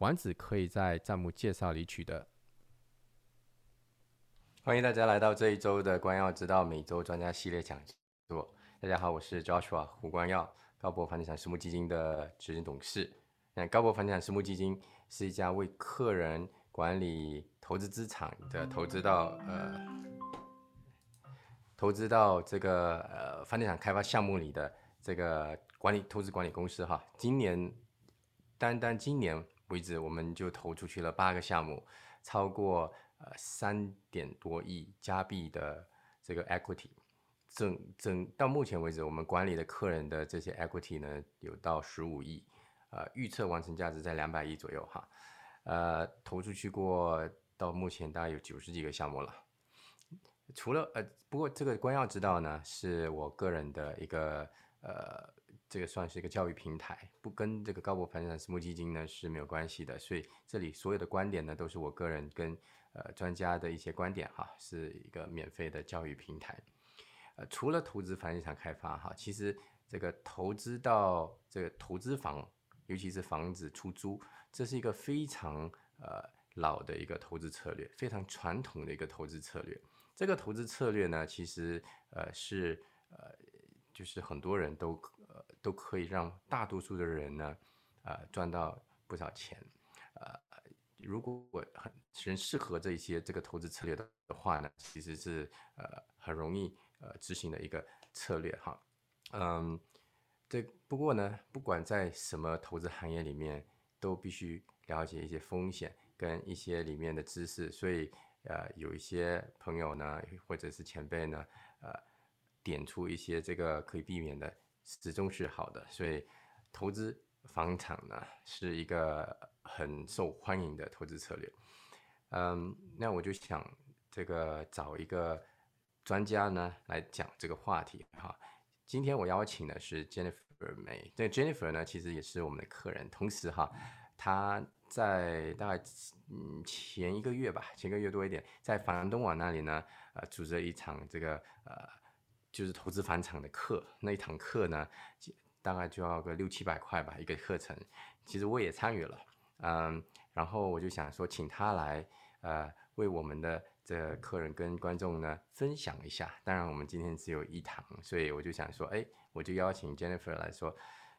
丸子可以在账目介绍里取得。欢迎大家来到这一周的关耀之道每周专家系列讲座。大家好，我是 Joshua 胡光耀，高博房地产私募基金的执行董事。那高博房地产私募基金是一家为客人管理投资资产的投资到呃投资到这个呃房地产开发项目里的这个管理投资管理公司哈。今年单单今年为止，我们就投出去了八个项目，超过呃三点多亿加币的这个 equity。整整到目前为止，我们管理的客人的这些 equity 呢，有到十五亿，呃，预测完成价值在两百亿左右哈，呃，投出去过到目前大概有九十几个项目了。除了呃，不过这个光耀之道呢，是我个人的一个呃，这个算是一个教育平台，不跟这个高博房地产私募基金呢是没有关系的，所以这里所有的观点呢，都是我个人跟呃专家的一些观点哈，是一个免费的教育平台。呃除了投资房地产开发哈，其实这个投资到这个投资房，尤其是房子出租，这是一个非常呃老的一个投资策略，非常传统的一个投资策略。这个投资策略呢，其实呃是呃就是很多人都都可以让大多数的人呢呃赚到不少钱。呃，如果很人适合这些这个投资策略的话呢，其实是呃很容易。呃，执行的一个策略哈，嗯，这不过呢，不管在什么投资行业里面，都必须了解一些风险跟一些里面的知识，所以呃，有一些朋友呢，或者是前辈呢，呃，点出一些这个可以避免的，始终是好的。所以投资房产呢，是一个很受欢迎的投资策略。嗯，那我就想这个找一个。专家呢来讲这个话题哈，今天我邀请的是 Jennifer 梅，这 Jennifer 呢其实也是我们的客人，同时哈，她在大概嗯前一个月吧，前一个月多一点，在房东网那里呢，呃，组织了一场这个呃就是投资房产的课，那一堂课呢大概就要个六七百块吧一个课程，其实我也参与了，嗯，然后我就想说请他来呃为我们的。这客人跟观众呢分享一下，当然我们今天只有一堂，所以我就想说，哎，我就邀请 Jennifer 来说，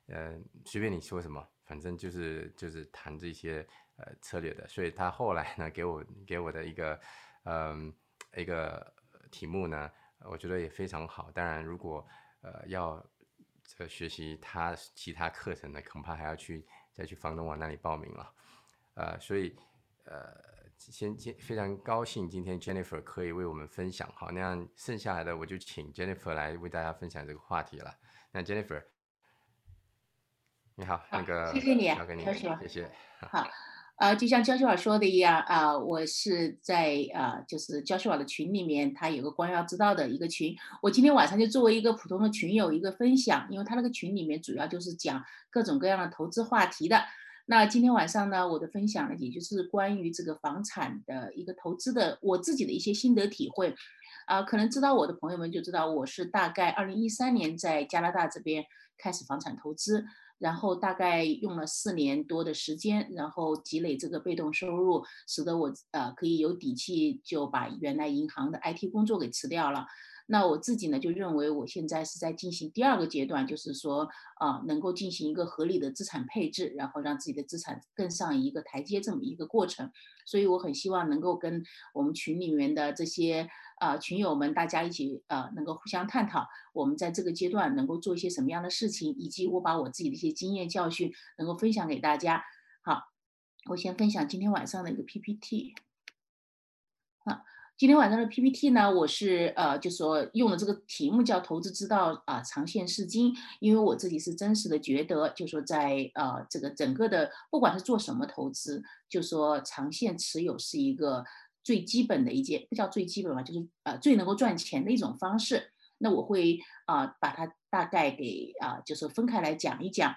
呃，随便你说什么，反正就是就是谈这些呃策略的。所以他后来呢给我给我的一个嗯一个题目呢，我觉得也非常好。当然，如果呃要这学习他其他课程呢，恐怕还要去再去房东网那里报名了，呃，所以呃。先先非常高兴，今天 Jennifer 可以为我们分享。好，那样剩下来的我就请 Jennifer 来为大家分享这个话题了。那 Jennifer，你好，那个谢谢你，交给你，谢谢。好，啊，就像焦秀尔说的一样啊，我是在啊，就是焦秀尔的群里面，他有个光耀之道的一个群。我今天晚上就作为一个普通的群友一个分享，因为他那个群里面主要就是讲各种各样的投资话题的。那今天晚上呢，我的分享呢，也就是关于这个房产的一个投资的我自己的一些心得体会，啊，可能知道我的朋友们就知道我是大概二零一三年在加拿大这边开始房产投资，然后大概用了四年多的时间，然后积累这个被动收入，使得我呃可以有底气就把原来银行的 IT 工作给辞掉了。那我自己呢，就认为我现在是在进行第二个阶段，就是说啊，能够进行一个合理的资产配置，然后让自己的资产更上一个台阶这么一个过程。所以我很希望能够跟我们群里面的这些啊群友们，大家一起啊，能够互相探讨，我们在这个阶段能够做一些什么样的事情，以及我把我自己的一些经验教训能够分享给大家。好，我先分享今天晚上的一个 PPT。好。今天晚上的 PPT 呢，我是呃，就说用的这个题目叫“投资之道啊，长线是金”，因为我自己是真实的觉得，就说在呃这个整个的，不管是做什么投资，就说长线持有是一个最基本的一件，不叫最基本吧，就是呃最能够赚钱的一种方式。那我会啊把它大概给啊就是分开来讲一讲。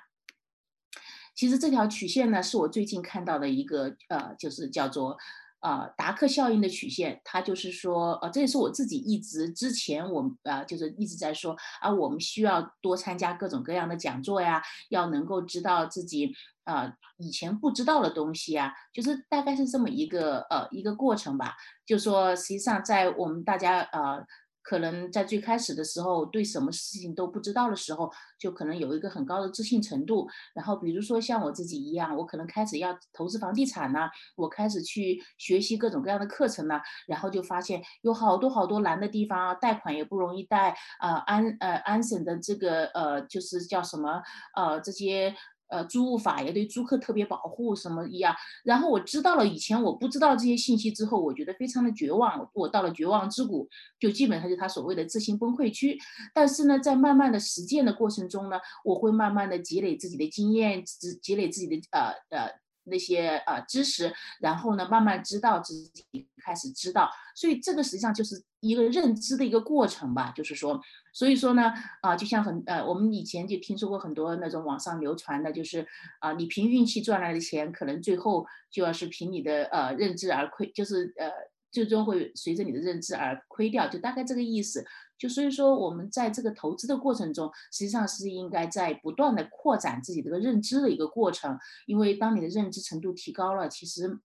其实这条曲线呢，是我最近看到的一个呃，就是叫做。啊，达克效应的曲线，它就是说，呃，这也是我自己一直之前我啊，就是一直在说啊，我们需要多参加各种各样的讲座呀，要能够知道自己啊以前不知道的东西啊，就是大概是这么一个呃一个过程吧。就说实际上在我们大家呃。可能在最开始的时候，对什么事情都不知道的时候，就可能有一个很高的自信程度。然后，比如说像我自己一样，我可能开始要投资房地产呢，我开始去学习各种各样的课程呢，然后就发现有好多好多难的地方啊，贷款也不容易贷啊，安呃安省的这个呃就是叫什么呃这些。呃，租物法也对租客特别保护什么一样，然后我知道了以前我不知道这些信息之后，我觉得非常的绝望，我到了绝望之谷，就基本上就他所谓的自信崩溃区。但是呢，在慢慢的实践的过程中呢，我会慢慢的积累自己的经验，积积累自己的呃呃。那些呃知识，然后呢，慢慢知道自己开始知道，所以这个实际上就是一个认知的一个过程吧。就是说，所以说呢，啊，就像很呃，我们以前就听说过很多那种网上流传的，就是啊，你凭运气赚来的钱，可能最后就要是凭你的呃认知而亏，就是呃。最终会随着你的认知而亏掉，就大概这个意思。就所以说，我们在这个投资的过程中，实际上是应该在不断的扩展自己这个认知的一个过程。因为当你的认知程度提高了，其实，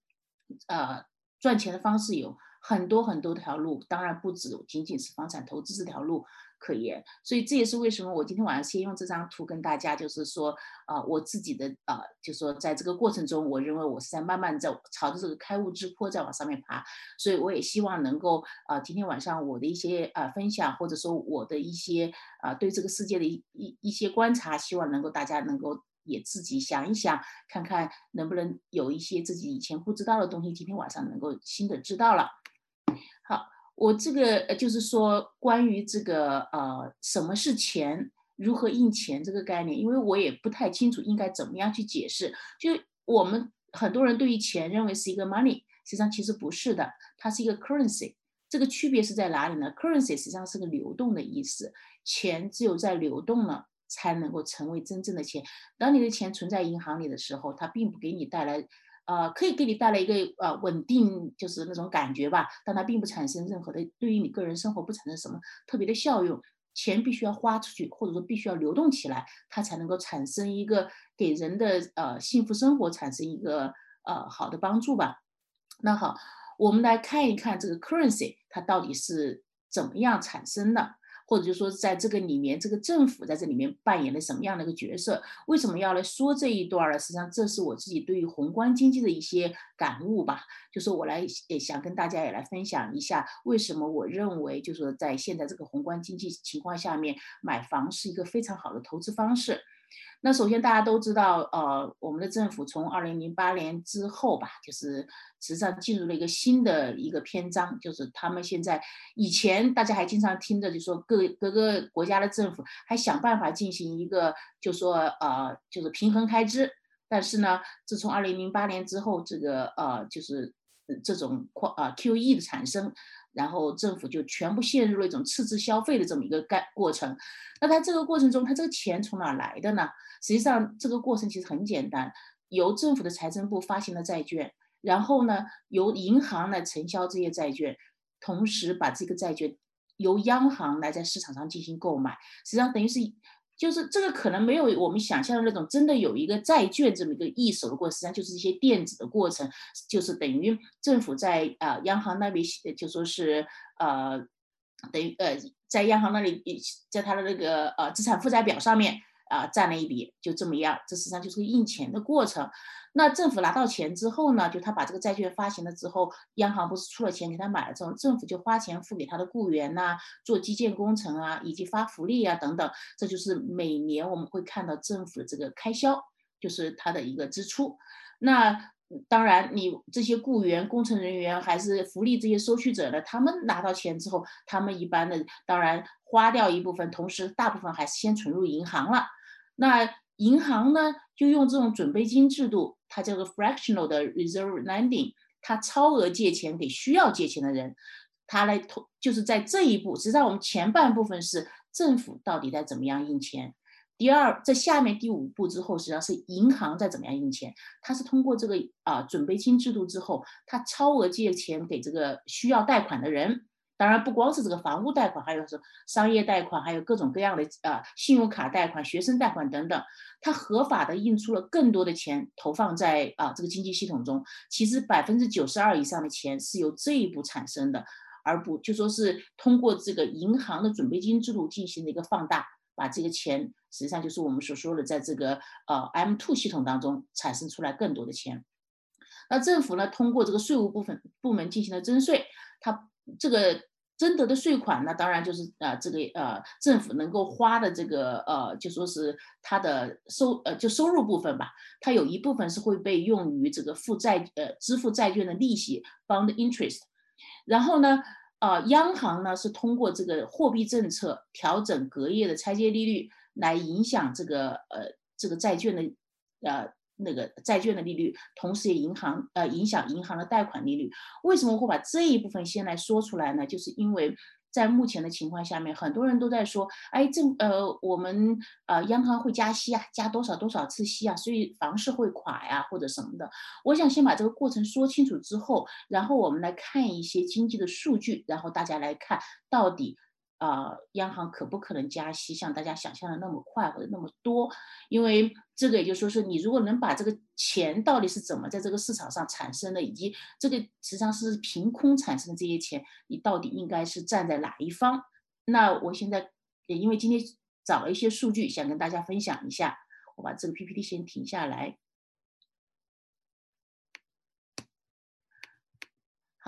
呃，赚钱的方式有很多很多条路，当然不止仅仅是房产投资这条路。可言，所以这也是为什么我今天晚上先用这张图跟大家，就是说，啊，我自己的啊，就说在这个过程中，我认为我是在慢慢在朝着这个开悟之坡在往上面爬，所以我也希望能够啊，今天晚上我的一些啊分享，或者说我的一些啊对这个世界的一一一些观察，希望能够大家能够也自己想一想，看看能不能有一些自己以前不知道的东西，今天晚上能够新的知道了。好。我这个呃，就是说关于这个呃，什么是钱，如何印钱这个概念，因为我也不太清楚应该怎么样去解释。就我们很多人对于钱认为是一个 money，实际上其实不是的，它是一个 currency。这个区别是在哪里呢？currency 实际上是个流动的意思，钱只有在流动了才能够成为真正的钱。当你的钱存在银行里的时候，它并不给你带来。呃，可以给你带来一个呃稳定，就是那种感觉吧，但它并不产生任何的对于你个人生活不产生什么特别的效用。钱必须要花出去，或者说必须要流动起来，它才能够产生一个给人的呃幸福生活产生一个呃好的帮助吧。那好，我们来看一看这个 currency 它到底是怎么样产生的。或者就说，在这个里面，这个政府在这里面扮演了什么样的一个角色？为什么要来说这一段呢？实际上，这是我自己对于宏观经济的一些感悟吧。就是我来也想跟大家也来分享一下，为什么我认为，就是说在现在这个宏观经济情况下面，买房是一个非常好的投资方式。那首先大家都知道，呃，我们的政府从二零零八年之后吧，就是实际上进入了一个新的一个篇章，就是他们现在以前大家还经常听着，就说各各个国家的政府还想办法进行一个，就说呃，就是平衡开支，但是呢，自从二零零八年之后，这个呃，就是这种扩啊 QE 的产生。然后政府就全部陷入了一种赤字消费的这么一个概过程。那它这个过程中，它这个钱从哪来的呢？实际上这个过程其实很简单，由政府的财政部发行了债券，然后呢由银行来承销这些债券，同时把这个债券由央行来在市场上进行购买。实际上等于是。就是这个可能没有我们想象的那种真的有一个债券这么一个易手的过程，实际上就是一些电子的过程，就是等于政府在啊央行那边就说是呃等于呃在央行那里在他的那个呃资产负债表上面。啊，占了一笔，就这么样，这实际上就是个印钱的过程。那政府拿到钱之后呢，就他把这个债券发行了之后，央行不是出了钱给他买了之后，政府就花钱付给他的雇员呐，做基建工程啊，以及发福利啊等等。这就是每年我们会看到政府的这个开销，就是它的一个支出。那当然，你这些雇员、工程人员还是福利这些收取者呢，他们拿到钱之后，他们一般的当然花掉一部分，同时大部分还是先存入银行了。那银行呢，就用这种准备金制度，它叫做 fractional 的 reserve lending，它超额借钱给需要借钱的人，它来投，就是在这一步，实际上我们前半部分是政府到底在怎么样印钱。第二，在下面第五步之后，实际上是银行在怎么样印钱？它是通过这个啊准备金制度之后，它超额借钱给这个需要贷款的人。当然，不光是这个房屋贷款，还有是商业贷款，还有各种各样的啊信用卡贷款、学生贷款等等。它合法的印出了更多的钱，投放在啊这个经济系统中。其实百分之九十二以上的钱是由这一步产生的，而不就说是通过这个银行的准备金制度进行的一个放大。把这个钱，实际上就是我们所说的，在这个呃 M two 系统当中产生出来更多的钱。那政府呢，通过这个税务部分部门进行了征税，它这个征得的税款呢，当然就是呃这个呃政府能够花的这个呃就说是它的收呃就收入部分吧，它有一部分是会被用于这个负债呃支付债券的利息 bond interest，然后呢。啊，央行呢是通过这个货币政策调整隔夜的拆借利率，来影响这个呃这个债券的呃那个债券的利率，同时也银行呃影响银行的贷款利率。为什么会把这一部分先来说出来呢？就是因为。在目前的情况下面，很多人都在说，哎，政呃，我们呃，央行会加息啊，加多少多少次息啊，所以房市会垮呀，或者什么的。我想先把这个过程说清楚之后，然后我们来看一些经济的数据，然后大家来看到底。啊，央行可不可能加息？像大家想象的那么快或者那么多？因为这个也就说是，你如果能把这个钱到底是怎么在这个市场上产生的，以及这个实际上是凭空产生的这些钱，你到底应该是站在哪一方？那我现在也因为今天找了一些数据，想跟大家分享一下。我把这个 PPT 先停下来。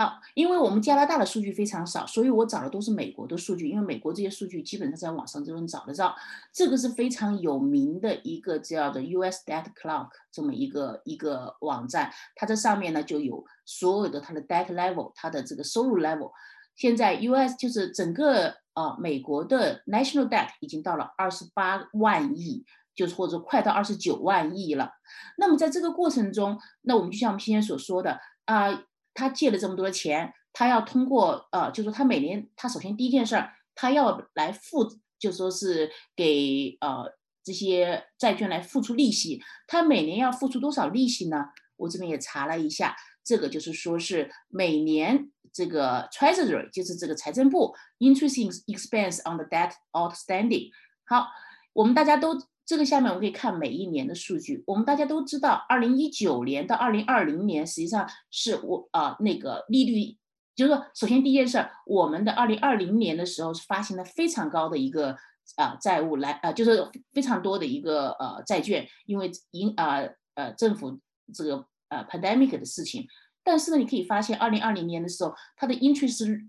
好，因为我们加拿大的数据非常少，所以我找的都是美国的数据。因为美国这些数据基本上在网上都能找得到。这个是非常有名的一个叫做 US Debt Clock 这么一个一个网站，它这上面呢就有所有的它的 debt level，它的这个收入 level。现在 US 就是整个呃美国的 national debt 已经到了二十八万亿，就是或者快到二十九万亿了。那么在这个过程中，那我们就像我们之前所说的啊。他借了这么多钱，他要通过呃，就说他每年，他首先第一件事儿，他要来付，就说是给呃这些债券来付出利息。他每年要付出多少利息呢？我这边也查了一下，这个就是说是每年这个 Treasury 就是这个财政部 interest expense on the debt outstanding。好，我们大家都。这个下面我们可以看每一年的数据。我们大家都知道，二零一九年到二零二零年，实际上是我啊那个利率，就是说，首先第一件事，我们的二零二零年的时候是发行了非常高的一个啊债务来啊，就是非常多的一个呃债券，因为因啊呃政府这个呃 pandemic 的事情。但是呢，你可以发现二零二零年的时候，它的 interest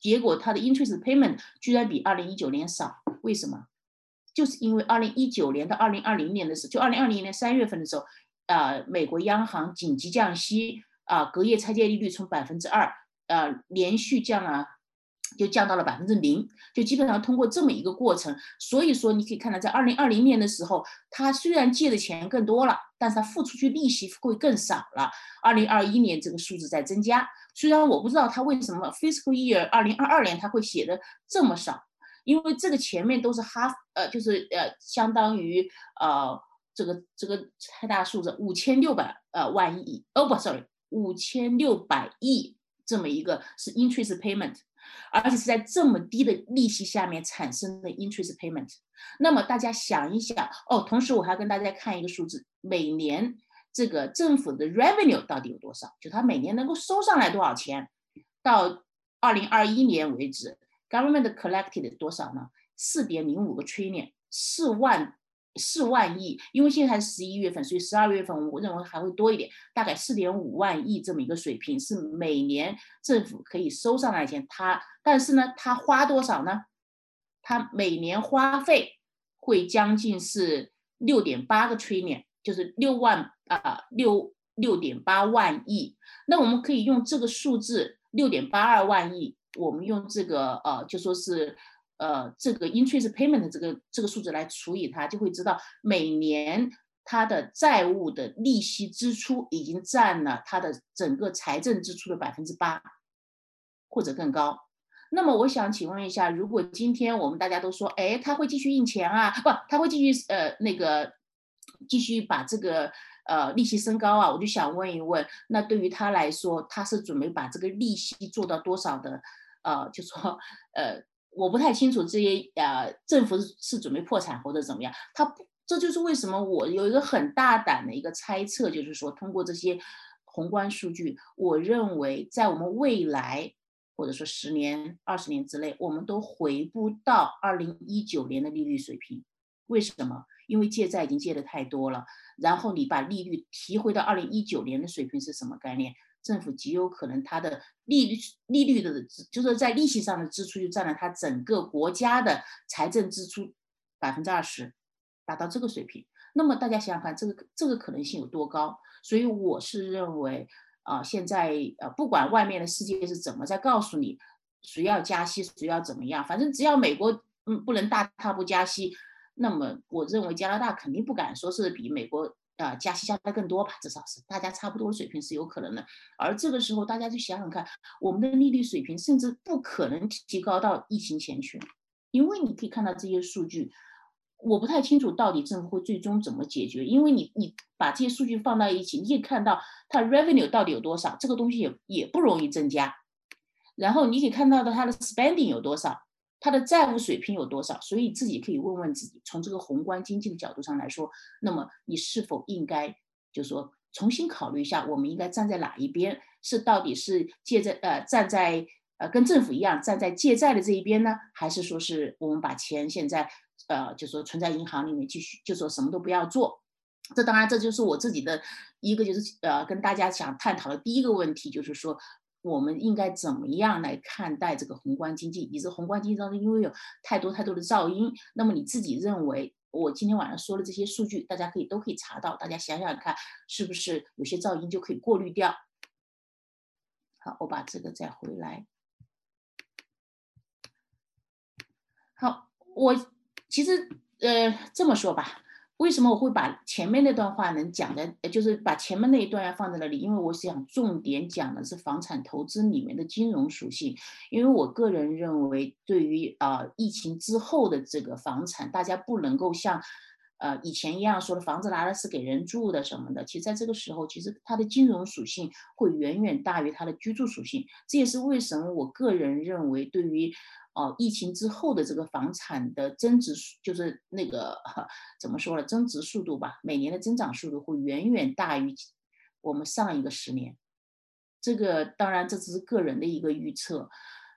结果它的 interest payment 居然比二零一九年少，为什么？就是因为二零一九年到二零二零年的时候，就二零二零年三月份的时候，呃，美国央行紧急降息，啊，隔夜拆借利率从百分之二，呃，连续降了，就降到了百分之零，就基本上通过这么一个过程。所以说，你可以看到，在二零二零年的时候，他虽然借的钱更多了，但是他付出去利息会更少了。二零二一年这个数字在增加，虽然我不知道他为什么 fiscal year 二零二二年他会写的这么少。因为这个前面都是哈，呃，就是呃，相当于呃，这个这个太大数字五千六百呃万亿，哦不，sorry，五千六百亿这么一个是 interest payment，而且是在这么低的利息下面产生的 interest payment。那么大家想一想，哦，同时我还要跟大家看一个数字，每年这个政府的 revenue 到底有多少？就它每年能够收上来多少钱？到二零二一年为止。Government collected 多少呢？四点零五个 trillion，四万四万亿。因为现在是十一月份，所以十二月份我认为还会多一点，大概四点五万亿这么一个水平，是每年政府可以收上来钱。它，但是呢，它花多少呢？它每年花费会将近是六点八个 trillion，就是六万啊六六点八万亿。那我们可以用这个数字六点八二万亿，我们用这个呃，就说是呃这个 interest payment 这个这个数字来除以它，就会知道每年它的债务的利息支出已经占了它的整个财政支出的百分之八，或者更高。那么我想请问一下，如果今天我们大家都说，哎，他会继续印钱啊？不，他会继续呃那个继续把这个呃利息升高啊？我就想问一问，那对于他来说，他是准备把这个利息做到多少的？呃，就说呃，我不太清楚这些呃政府是准备破产或者怎么样？他这就是为什么我有一个很大胆的一个猜测，就是说通过这些宏观数据，我认为在我们未来。或者说十年、二十年之内，我们都回不到二零一九年的利率水平。为什么？因为借债已经借的太多了。然后你把利率提回到二零一九年的水平是什么概念？政府极有可能它的利率利率的，就是在利息上的支出就占了它整个国家的财政支出百分之二十，达到这个水平。那么大家想想看，这个这个可能性有多高？所以我是认为。啊，现在呃，不管外面的世界是怎么在告诉你谁要加息，谁要怎么样，反正只要美国嗯不能大踏步加息，那么我认为加拿大肯定不敢说是比美国啊加息加的更多吧，至少是大家差不多的水平是有可能的。而这个时候大家就想想看，我们的利率水平甚至不可能提高到疫情前去，因为你可以看到这些数据。我不太清楚到底政府会最终怎么解决，因为你你把这些数据放到一起，你可以看到它 revenue 到底有多少，这个东西也也不容易增加。然后你可以看到的它的 spending 有多少，它的债务水平有多少，所以自己可以问问自己，从这个宏观经济的角度上来说，那么你是否应该就说重新考虑一下，我们应该站在哪一边？是到底是借债呃站在呃跟政府一样站在借债的这一边呢，还是说是我们把钱现在？呃，就说存在银行里面继续，就说什么都不要做。这当然，这就是我自己的一个，就是呃，跟大家想探讨的第一个问题，就是说我们应该怎么样来看待这个宏观经济？你这宏观经济当中，因为有太多太多的噪音，那么你自己认为，我今天晚上说的这些数据，大家可以都可以查到，大家想想看，是不是有些噪音就可以过滤掉？好，我把这个再回来。好，我。其实，呃，这么说吧，为什么我会把前面那段话能讲的，就是把前面那一段要放在那里？因为我想重点讲的是房产投资里面的金融属性。因为我个人认为，对于啊疫情之后的这个房产，大家不能够像，呃以前一样说的房子拿的是给人住的什么的。其实在这个时候，其实它的金融属性会远远大于它的居住属性。这也是为什么我个人认为，对于哦，疫情之后的这个房产的增值，就是那个 怎么说呢？增值速度吧，每年的增长速度会远远大于我们上一个十年。这个当然这只是个人的一个预测。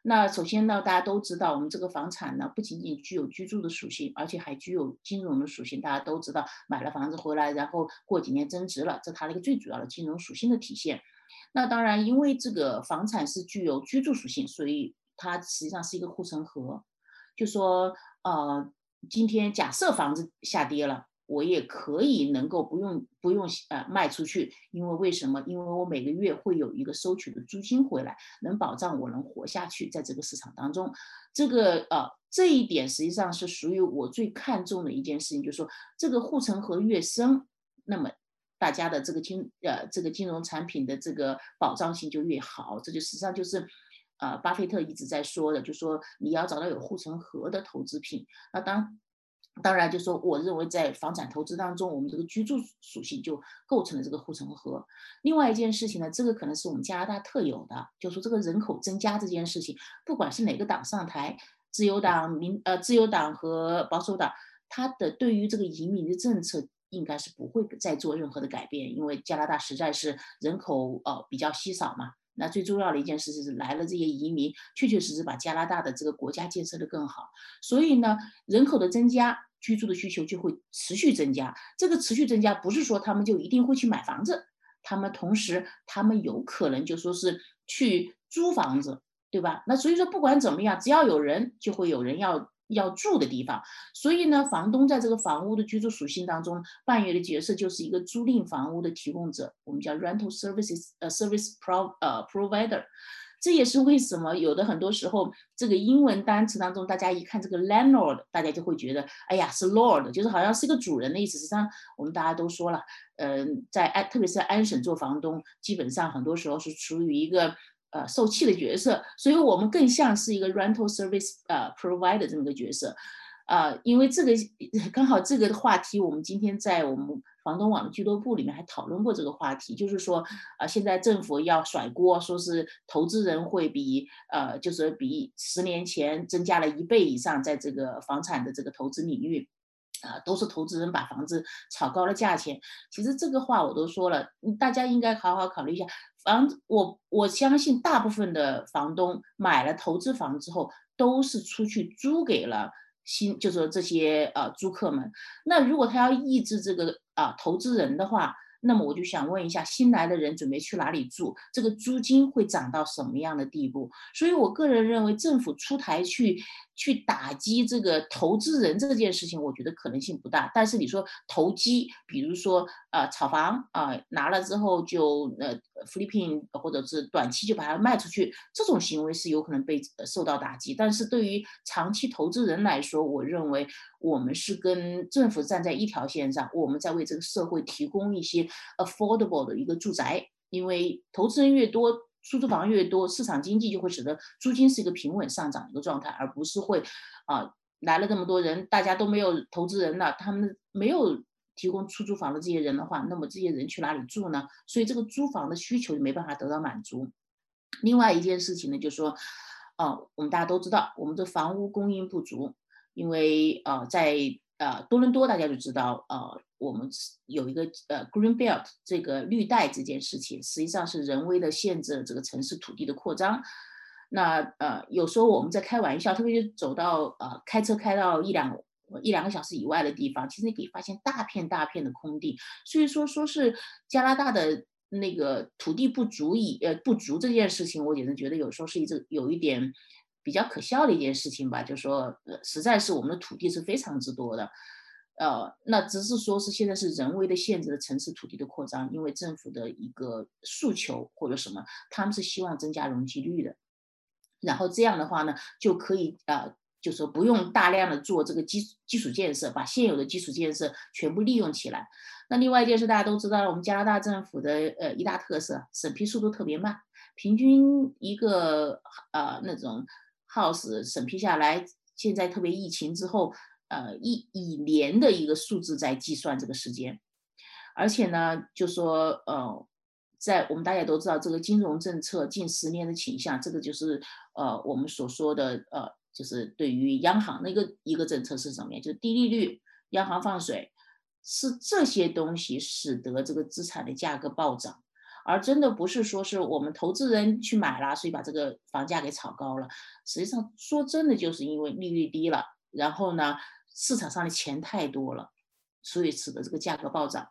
那首先呢，大家都知道，我们这个房产呢不仅仅具有居住的属性，而且还具有金融的属性。大家都知道，买了房子回来，然后过几年增值了，这它的一个最主要的金融属性的体现。那当然，因为这个房产是具有居住属性，所以。它实际上是一个护城河，就说，呃，今天假设房子下跌了，我也可以能够不用不用呃卖出去，因为为什么？因为我每个月会有一个收取的租金回来，能保障我能活下去，在这个市场当中，这个呃这一点实际上是属于我最看重的一件事情，就是说这个护城河越深，那么大家的这个金呃这个金融产品的这个保障性就越好，这就实际上就是。呃，巴菲特一直在说的，就说你要找到有护城河的投资品。那当当然，就说我认为在房产投资当中，我们这个居住属性就构成了这个护城河。另外一件事情呢，这个可能是我们加拿大特有的，就说这个人口增加这件事情，不管是哪个党上台，自由党、民呃自由党和保守党，他的对于这个移民的政策应该是不会再做任何的改变，因为加拿大实在是人口呃比较稀少嘛。那最重要的一件事是来了这些移民，确确实实把加拿大的这个国家建设的更好。所以呢，人口的增加，居住的需求就会持续增加。这个持续增加不是说他们就一定会去买房子，他们同时他们有可能就说是去租房子，对吧？那所以说不管怎么样，只要有人，就会有人要要住的地方。所以呢，房东在这个房屋的居住属性当中扮演的角色就是一个租赁房屋的提供者，我们叫 rental services 呃 service pro 呃 provider。这也是为什么有的很多时候，这个英文单词当中，大家一看这个 landlord，大家就会觉得，哎呀，是 lord，就是好像是一个主人的意思。实际上，我们大家都说了，嗯，在安，特别是在安省做房东，基本上很多时候是处于一个呃受气的角色，所以我们更像是一个 rental service 呃 provider 这么个角色。啊，因为这个 刚好这个话题，我们今天在我们。房东网的俱乐部里面还讨论过这个话题，就是说，呃，现在政府要甩锅，说是投资人会比呃，就是比十年前增加了一倍以上，在这个房产的这个投资领域，啊，都是投资人把房子炒高了价钱。其实这个话我都说了，大家应该好好考虑一下。房，我我相信大部分的房东买了投资房之后，都是出去租给了。新就是说这些呃租客们，那如果他要抑制这个啊投资人的话。那么我就想问一下，新来的人准备去哪里住？这个租金会涨到什么样的地步？所以我个人认为，政府出台去去打击这个投资人这件事情，我觉得可能性不大。但是你说投机，比如说呃炒房啊，拿了之后就呃 flipping 或者是短期就把它卖出去，这种行为是有可能被受到打击。但是对于长期投资人来说，我认为。我们是跟政府站在一条线上，我们在为这个社会提供一些 affordable 的一个住宅，因为投资人越多，出租房越多，市场经济就会使得租金是一个平稳上涨的一个状态，而不是会啊来了这么多人，大家都没有投资人了，他们没有提供出租房的这些人的话，那么这些人去哪里住呢？所以这个租房的需求就没办法得到满足。另外一件事情呢，就是说，啊，我们大家都知道，我们的房屋供应不足。因为呃，在呃多伦多，大家就知道，呃，我们有一个呃 Green Belt 这个绿带这件事情，实际上是人为的限制了这个城市土地的扩张。那呃，有时候我们在开玩笑，特别是走到呃开车开到一两一两个小时以外的地方，其实你可以发现大片大片的空地。所以说，说是加拿大的那个土地不足以呃不足这件事情，我简直觉得有时候是一直有一点。比较可笑的一件事情吧，就是说，呃，实在是我们的土地是非常之多的，呃，那只是说是现在是人为的限制了城市土地的扩张，因为政府的一个诉求或者什么，他们是希望增加容积率的，然后这样的话呢，就可以啊，就说不用大量的做这个基基础建设，把现有的基础建设全部利用起来。那另外一件事大家都知道，我们加拿大政府的呃一大特色，审批速度特别慢，平均一个呃那种。House 审批下来，现在特别疫情之后，呃，一以年的一个数字在计算这个时间，而且呢，就说呃，在我们大家都知道这个金融政策近十年的倾向，这个就是呃我们所说的呃，就是对于央行的一个一个政策是什么呀？就是低利率，央行放水，是这些东西使得这个资产的价格暴涨。而真的不是说是我们投资人去买了，所以把这个房价给炒高了。实际上说真的，就是因为利率低了，然后呢，市场上的钱太多了，所以使得这个价格暴涨。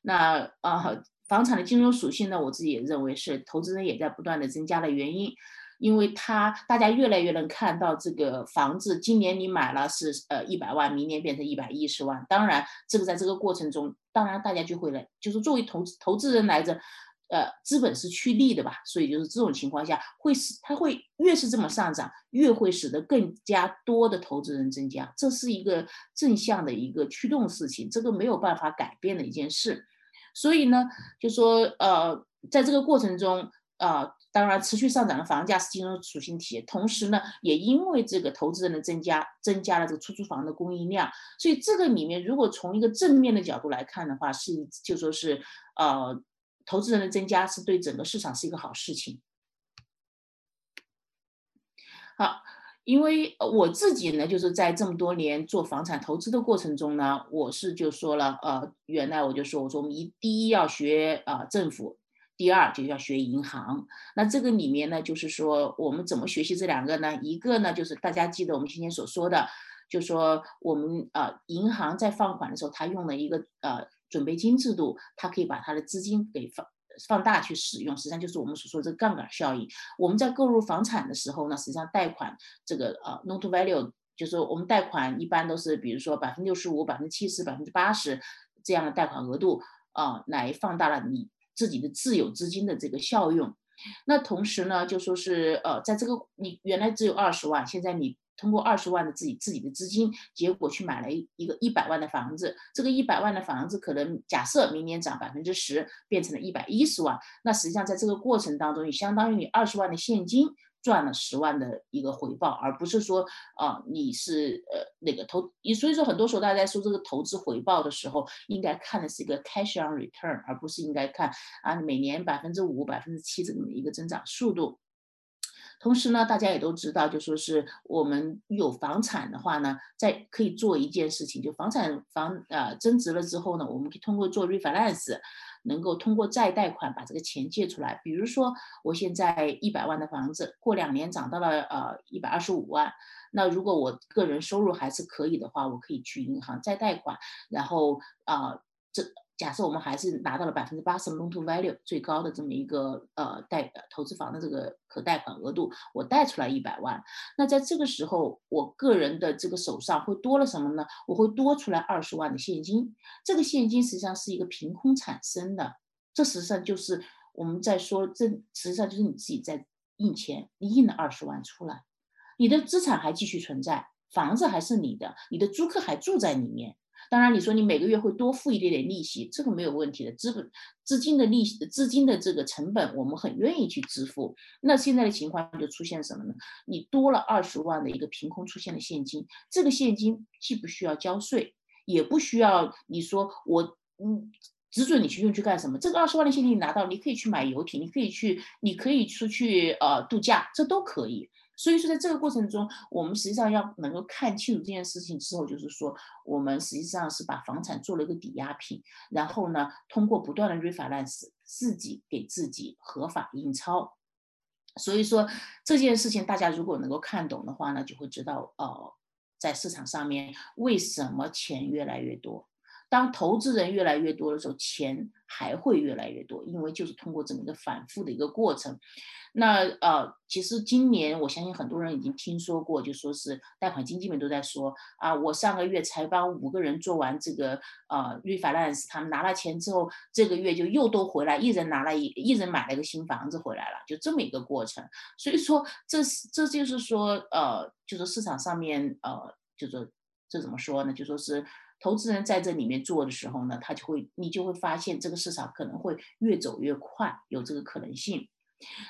那啊，房产的金融属性呢，我自己也认为是投资人也在不断的增加的原因，因为它大家越来越能看到这个房子，今年你买了是呃一百万，明年变成一百一十万。当然，这个在这个过程中，当然大家就会来，就是作为投资投资人来着。呃，资本是趋利的吧，所以就是这种情况下，会使它会越是这么上涨，越会使得更加多的投资人增加，这是一个正向的一个驱动事情，这个没有办法改变的一件事。所以呢，就说呃，在这个过程中，呃，当然持续上涨的房价是金融属性体，同时呢，也因为这个投资人的增加，增加了这个出租房的供应量，所以这个里面如果从一个正面的角度来看的话，是就说是呃。投资人的增加是对整个市场是一个好事情。好，因为我自己呢，就是在这么多年做房产投资的过程中呢，我是就说了，呃，原来我就说，我说我们一第一要学啊政府，第二就要学银行。那这个里面呢，就是说我们怎么学习这两个呢？一个呢，就是大家记得我们今天所说的，就说我们呃银行在放款的时候，它用了一个呃。准备金制度，它可以把它的资金给放放大去使用，实际上就是我们所说的这个杠杆效应。我们在购入房产的时候呢，实际上贷款这个呃 note value 就是我们贷款一般都是比如说百分之六十五、百分之七十、百分之八十这样的贷款额度啊，来放大了你自己的自有资金的这个效用。那同时呢，就说是呃，在这个你原来只有二十万，现在你。通过二十万的自己自己的资金，结果去买了一一个一百万的房子。这个一百万的房子可能假设明年涨百分之十，变成了一百一十万。那实际上在这个过程当中，也相当于你二十万的现金赚了十万的一个回报，而不是说啊你是呃那个投。所以说很多时候大家在说这个投资回报的时候，应该看的是一个 cash on return，而不是应该看啊每年百分之五、百分之七这么一个增长速度。同时呢，大家也都知道，就说是我们有房产的话呢，在可以做一件事情，就房产房呃增值了之后呢，我们可以通过做 refinance，能够通过再贷款把这个钱借出来。比如说，我现在一百万的房子，过两年涨到了呃一百二十五万，那如果我个人收入还是可以的话，我可以去银行再贷款，然后啊这。假设我们还是拿到了百分之八十 loan to value 最高的这么一个呃贷投资房的这个可贷款额度，我贷出来一百万，那在这个时候，我个人的这个手上会多了什么呢？我会多出来二十万的现金，这个现金实际上是一个凭空产生的，这实际上就是我们在说，这实际上就是你自己在印钱，你印了二十万出来，你的资产还继续存在，房子还是你的，你的租客还住在里面。当然，你说你每个月会多付一点点利息，这个没有问题的。资本、资金的利息、资金的这个成本，我们很愿意去支付。那现在的情况就出现什么呢？你多了二十万的一个凭空出现的现金，这个现金既不需要交税，也不需要你说我嗯只准你去用去干什么？这个二十万的现金你拿到，你可以去买游艇，你可以去，你可以出去呃度假，这都可以。所以说，在这个过程中，我们实际上要能够看清楚这件事情之后，就是说，我们实际上是把房产做了一个抵押品，然后呢，通过不断的 refinance，自己给自己合法印钞。所以说这件事情，大家如果能够看懂的话呢，就会知道，呃，在市场上面为什么钱越来越多。当投资人越来越多的时候，钱还会越来越多，因为就是通过这么一个反复的一个过程。那呃，其实今年我相信很多人已经听说过，就说是贷款经纪们都在说啊，我上个月才帮五个人做完这个呃 refinance，他们拿了钱之后，这个月就又都回来，一人拿了一一人买了一个新房子回来了，就这么一个过程。所以说，这是这就是说呃，就是市场上面呃，就是这怎么说呢？就说是投资人在这里面做的时候呢，他就会你就会发现这个市场可能会越走越快，有这个可能性。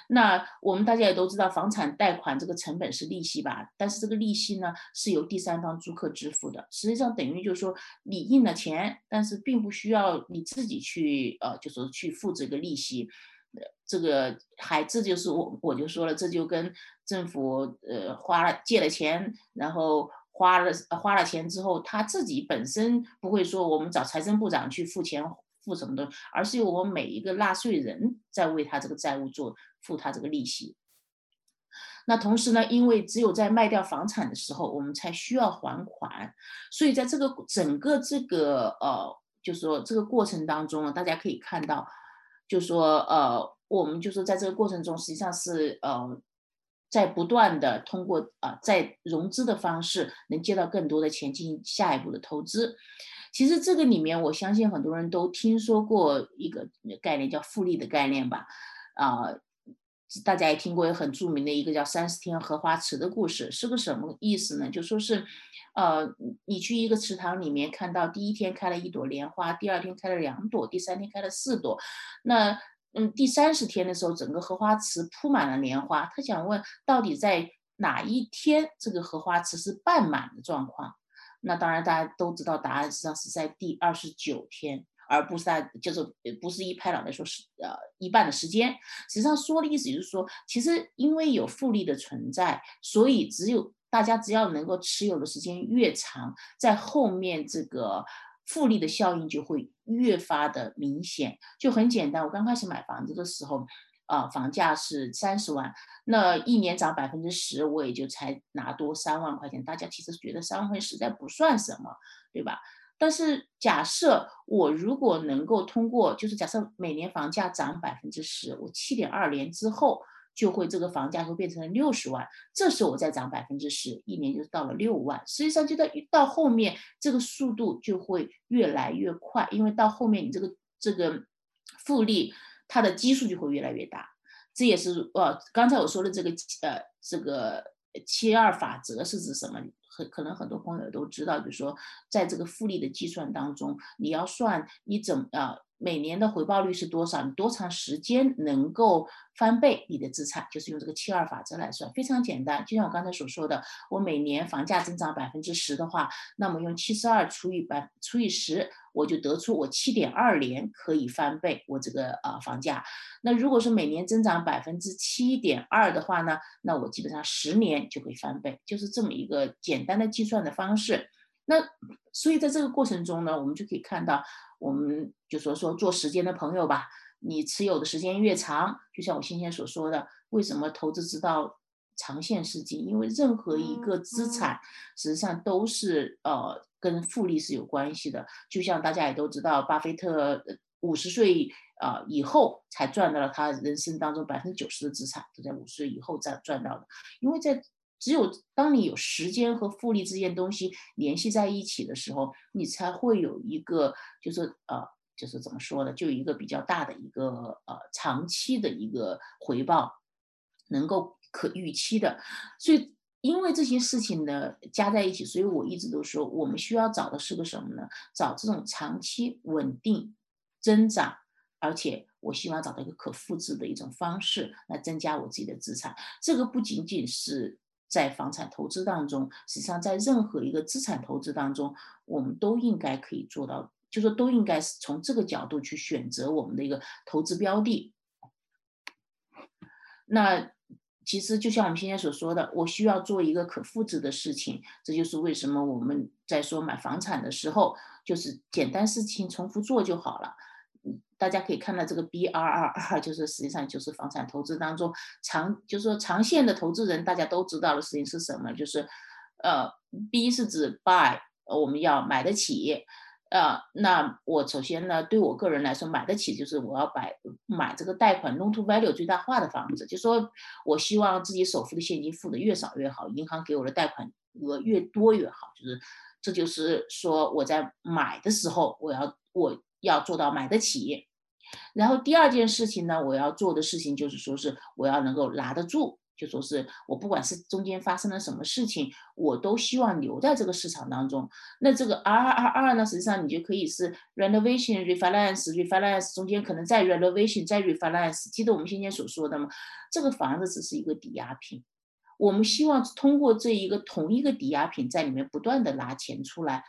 那我们大家也都知道，房产贷款这个成本是利息吧？但是这个利息呢，是由第三方租客支付的。实际上等于就是说，你印了钱，但是并不需要你自己去呃，就说去付这个利息。呃这个还这就是我我就说了，这就跟政府呃花了借了钱，然后花了花了钱之后，他自己本身不会说我们找财政部长去付钱。付什么的，而是由我们每一个纳税人在为他这个债务做付他这个利息。那同时呢，因为只有在卖掉房产的时候，我们才需要还款，所以在这个整个这个呃，就是说这个过程当中呢，大家可以看到，就说呃，我们就说在这个过程中，实际上是呃，在不断的通过啊，在融资的方式，能借到更多的钱进行下一步的投资。其实这个里面，我相信很多人都听说过一个概念，叫复利的概念吧？啊，大家也听过有很著名的一个叫三十天荷花池的故事，是个什么意思呢？就说是，呃，你去一个池塘里面，看到第一天开了一朵莲花，第二天开了两朵，第三天开了四朵，那嗯，第三十天的时候，整个荷花池铺满了莲花。他想问，到底在哪一天这个荷花池是半满的状况？那当然，大家都知道答案实际上是在第二十九天，而不是在就是不是一拍脑袋说是呃一半的时间。实际上说的意思就是说，其实因为有复利的存在，所以只有大家只要能够持有的时间越长，在后面这个复利的效应就会越发的明显。就很简单，我刚开始买房子的时候。啊，房价是三十万，那一年涨百分之十，我也就才拿多三万块钱。大家其实觉得三万块钱实在不算什么，对吧？但是假设我如果能够通过，就是假设每年房价涨百分之十，我七点二年之后就会这个房价会变成六十万，这时候我再涨百分之十，一年就到了六万。实际上就到到后面这个速度就会越来越快，因为到后面你这个这个复利它的基数就会越来越大。这也是呃刚才我说的这个呃这个七二法则是指什么？很可能很多朋友都知道，就是说在这个复利的计算当中，你要算你怎呃每年的回报率是多少？你多长时间能够翻倍你的资产？就是用这个七二法则来算，非常简单。就像我刚才所说的，我每年房价增长百分之十的话，那么用七十二除以百除以十，我就得出我七点二年可以翻倍我这个呃房价。那如果是每年增长百分之七点二的话呢，那我基本上十年就可以翻倍，就是这么一个简单的计算的方式。那所以在这个过程中呢，我们就可以看到。我们就说说做时间的朋友吧，你持有的时间越长，就像我先前所说的，为什么投资之道长线是金？因为任何一个资产实际上都是呃跟复利是有关系的。就像大家也都知道，巴菲特五十岁啊以后才赚到了他人生当中百分之九十的资产，都在五十岁以后才赚到的，因为在。只有当你有时间和复利这件东西联系在一起的时候，你才会有一个，就是呃，就是怎么说呢，就一个比较大的一个呃长期的一个回报，能够可预期的。所以，因为这些事情呢加在一起，所以我一直都说，我们需要找的是个什么呢？找这种长期稳定增长，而且我希望找到一个可复制的一种方式来增加我自己的资产。这个不仅仅是。在房产投资当中，实际上在任何一个资产投资当中，我们都应该可以做到，就说都应该是从这个角度去选择我们的一个投资标的。那其实就像我们今天所说的，我需要做一个可复制的事情，这就是为什么我们在说买房产的时候，就是简单事情重复做就好了。大家可以看到这个 B R R R，就是实际上就是房产投资当中长，就是说长线的投资人，大家都知道的事情是什么？就是呃，B 是指 buy，我们要买得起，呃，那我首先呢，对我个人来说，买得起就是我要买买这个贷款 loan to value 最大化的房子，就说我希望自己首付的现金付的越少越好，银行给我的贷款额越多越好，就是这就是说我在买的时候，我要我要做到买得起。然后第二件事情呢，我要做的事情就是说是我要能够拿得住，就说是我不管是中间发生了什么事情，我都希望留在这个市场当中。那这个 R R R 呢，实际上你就可以是 renovation refinance refinance 中间可能再 renovation 再 refinance。记得我们先前所说的吗？这个房子只是一个抵押品，我们希望通过这一个同一个抵押品在里面不断的拿钱出来。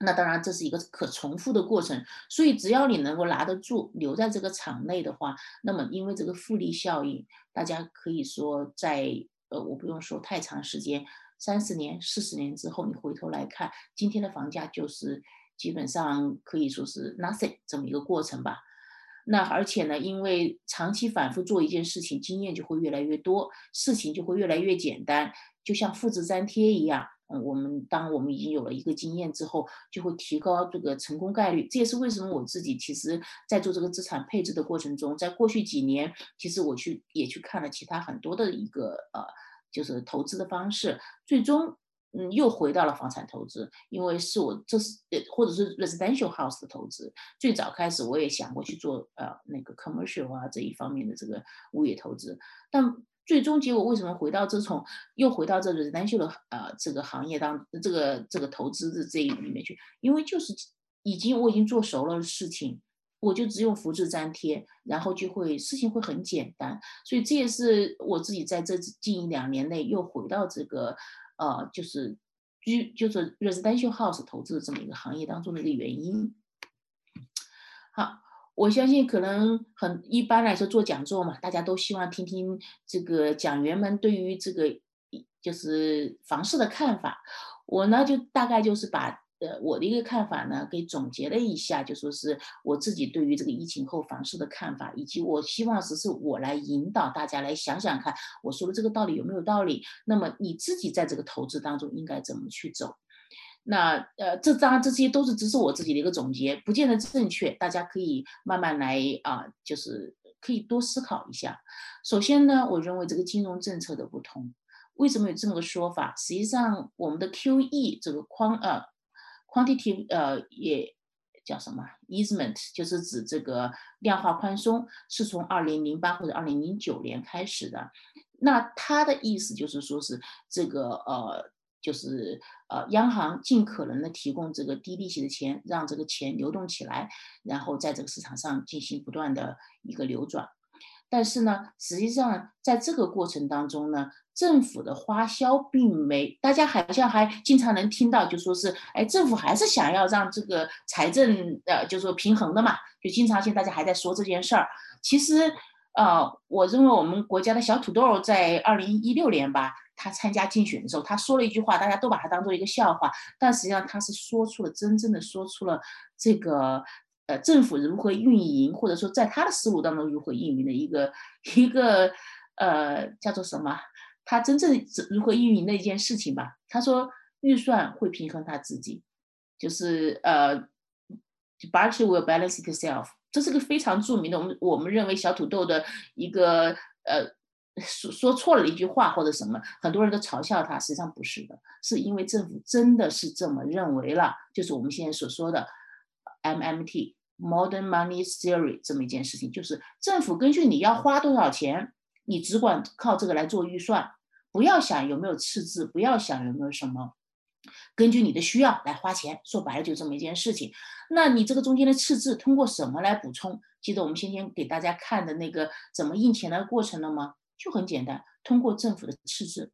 那当然，这是一个可重复的过程，所以只要你能够拿得住，留在这个场内的话，那么因为这个复利效应，大家可以说在呃，我不用说太长时间，三十年、四十年之后，你回头来看，今天的房价就是基本上可以说是 nothing 这么一个过程吧。那而且呢，因为长期反复做一件事情，经验就会越来越多，事情就会越来越简单，就像复制粘贴一样。嗯，我们当我们已经有了一个经验之后，就会提高这个成功概率。这也是为什么我自己其实，在做这个资产配置的过程中，在过去几年，其实我去也去看了其他很多的一个呃，就是投资的方式，最终嗯又回到了房产投资，因为是我这是呃或者是 residential house 的投资。最早开始我也想过去做呃那个 commercial 啊这一方面的这个物业投资，但。最终结果为什么回到这种又回到这个单秀的呃这个行业当这个这个投资的这一里面去？因为就是已经我已经做熟了的事情，我就只用复制粘贴，然后就会事情会很简单。所以这也是我自己在这近一两年内又回到这个呃就是居就是 residential house 投资的这么一个行业当中的一个原因。好。我相信可能很一般来说做讲座嘛，大家都希望听听这个讲员们对于这个就是房市的看法。我呢就大概就是把呃我的一个看法呢给总结了一下，就说是我自己对于这个疫情后房市的看法，以及我希望只是我来引导大家来想想看，我说的这个道理有没有道理？那么你自己在这个投资当中应该怎么去走？那呃，这当然这些都是只是我自己的一个总结，不见得正确，大家可以慢慢来啊，就是可以多思考一下。首先呢，我认为这个金融政策的不同，为什么有这么个说法？实际上，我们的 QE 这个框呃 quantitative 呃也叫什么 easement，就是指这个量化宽松，是从二零零八或者二零零九年开始的。那它的意思就是说是这个呃。就是呃，央行尽可能的提供这个低利息的钱，让这个钱流动起来，然后在这个市场上进行不断的一个流转。但是呢，实际上在这个过程当中呢，政府的花销并没，大家好像还经常能听到，就说是，哎，政府还是想要让这个财政呃，就说平衡的嘛，就经常性大家还在说这件事儿。其实，呃，我认为我们国家的小土豆在二零一六年吧。他参加竞选的时候，他说了一句话，大家都把他当做一个笑话，但实际上他是说出了真正的说出了这个呃政府如何运营，或者说在他的思路当中如何运营的一个一个呃叫做什么？他真正如何运营的一件事情吧。他说预算会平衡他自己，就是呃，budget will balance itself，这是个非常著名的，我们我们认为小土豆的一个呃。说说错了一句话或者什么，很多人都嘲笑他，实际上不是的，是因为政府真的是这么认为了，就是我们现在所说的 MMT Modern Money Theory 这么一件事情，就是政府根据你要花多少钱，你只管靠这个来做预算，不要想有没有赤字，不要想有没有什么，根据你的需要来花钱，说白了就这么一件事情。那你这个中间的赤字通过什么来补充？记得我们先前给大家看的那个怎么印钱的过程了吗？就很简单，通过政府的赤字，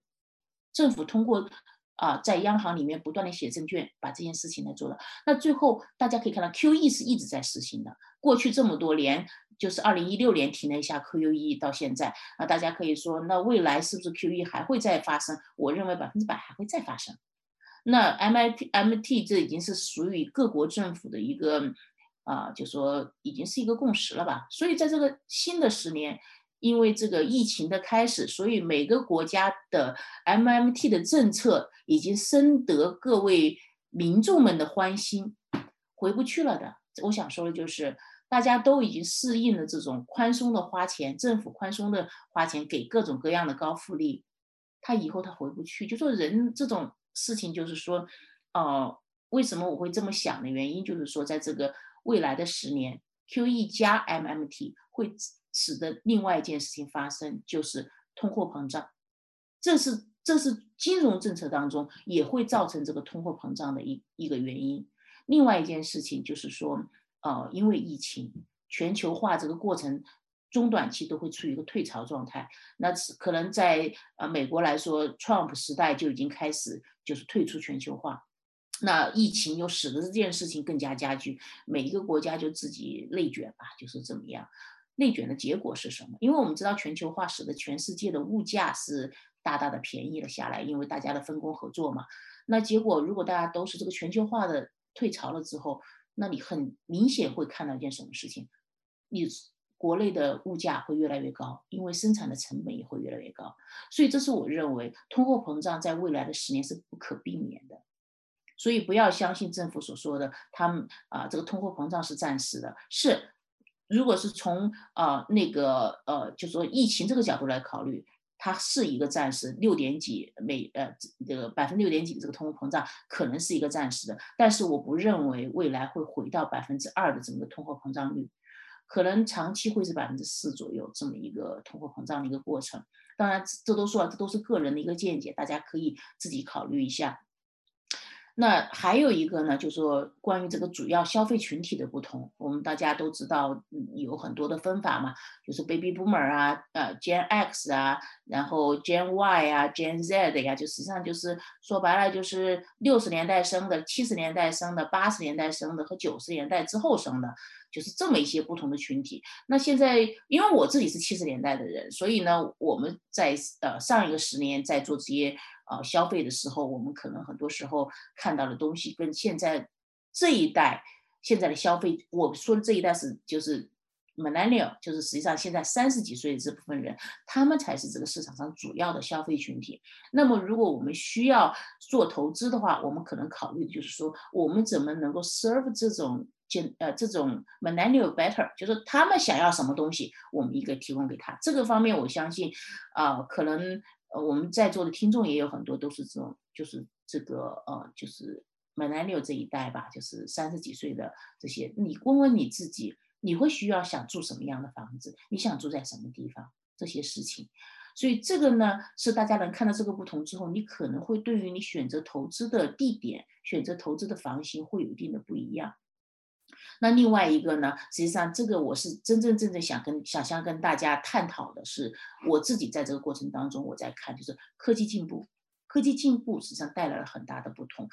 政府通过啊，在央行里面不断的写证券，把这件事情来做了。那最后大家可以看到，QE 是一直在实行的。过去这么多年，就是二零一六年停了一下 QE，到现在啊，大家可以说，那未来是不是 QE 还会再发生？我认为百分之百还会再发生。那 MIT MT 这已经是属于各国政府的一个啊，就说已经是一个共识了吧。所以在这个新的十年。因为这个疫情的开始，所以每个国家的 MMT 的政策已经深得各位民众们的欢心，回不去了的。我想说的就是，大家都已经适应了这种宽松的花钱，政府宽松的花钱给各种各样的高福利，他以后他回不去。就说人这种事情，就是说，哦，为什么我会这么想的原因，就是说，在这个未来的十年，QE 加 MMT 会。使得另外一件事情发生，就是通货膨胀，这是这是金融政策当中也会造成这个通货膨胀的一一个原因。另外一件事情就是说，呃，因为疫情，全球化这个过程中短期都会处于一个退潮状态。那可能在呃美国来说，Trump 时代就已经开始就是退出全球化，那疫情又使得这件事情更加加剧，每一个国家就自己内卷吧，就是怎么样。内卷的结果是什么？因为我们知道全球化使得全世界的物价是大大的便宜了下来，因为大家的分工合作嘛。那结果如果大家都是这个全球化的退潮了之后，那你很明显会看到一件什么事情？你国内的物价会越来越高，因为生产的成本也会越来越高。所以这是我认为通货膨胀在未来的十年是不可避免的。所以不要相信政府所说的，他们啊这个通货膨胀是暂时的，是。如果是从呃那个呃，就说疫情这个角度来考虑，它是一个暂时六点几每呃这个百分之六点几的这个通货膨胀可能是一个暂时的，但是我不认为未来会回到百分之二的这么个通货膨胀率，可能长期会是百分之四左右这么一个通货膨胀的一个过程。当然，这都说了，这都是个人的一个见解，大家可以自己考虑一下。那还有一个呢，就是说关于这个主要消费群体的不同，我们大家都知道有很多的分法嘛，就是 Baby Boomer 啊，呃，Gen X 啊，然后 Gen Y 啊，Gen Z 的呀，就实际上就是说白了就是六十年代生的、七十年代生的、八十年代生的和九十年代之后生的，就是这么一些不同的群体。那现在因为我自己是七十年代的人，所以呢，我们在呃上一个十年在做这些。啊，消费的时候，我们可能很多时候看到的东西跟现在这一代现在的消费，我说的这一代是就是 millennial，就是实际上现在三十几岁的这部分人，他们才是这个市场上主要的消费群体。那么，如果我们需要做投资的话，我们可能考虑的就是说，我们怎么能够 serve 这种建呃这种 millennial better，就是他们想要什么东西，我们应该提供给他。这个方面，我相信啊，可能呃我们在座的听众也有很多都是这种，就是这个呃就是 millennial 这一代吧，就是三十几岁的这些。你问问你自己，你会需要想住什么样的房子？你想住在什么地方？这些事情。所以这个呢，是大家能看到这个不同之后，你可能会对于你选择投资的地点、选择投资的房型会有一定的不一样。那另外一个呢，实际上这个我是真真正正想跟想象跟大家探讨的是，我自己在这个过程当中我在看，就是科技进步，科技进步实际上带来了很大的不同。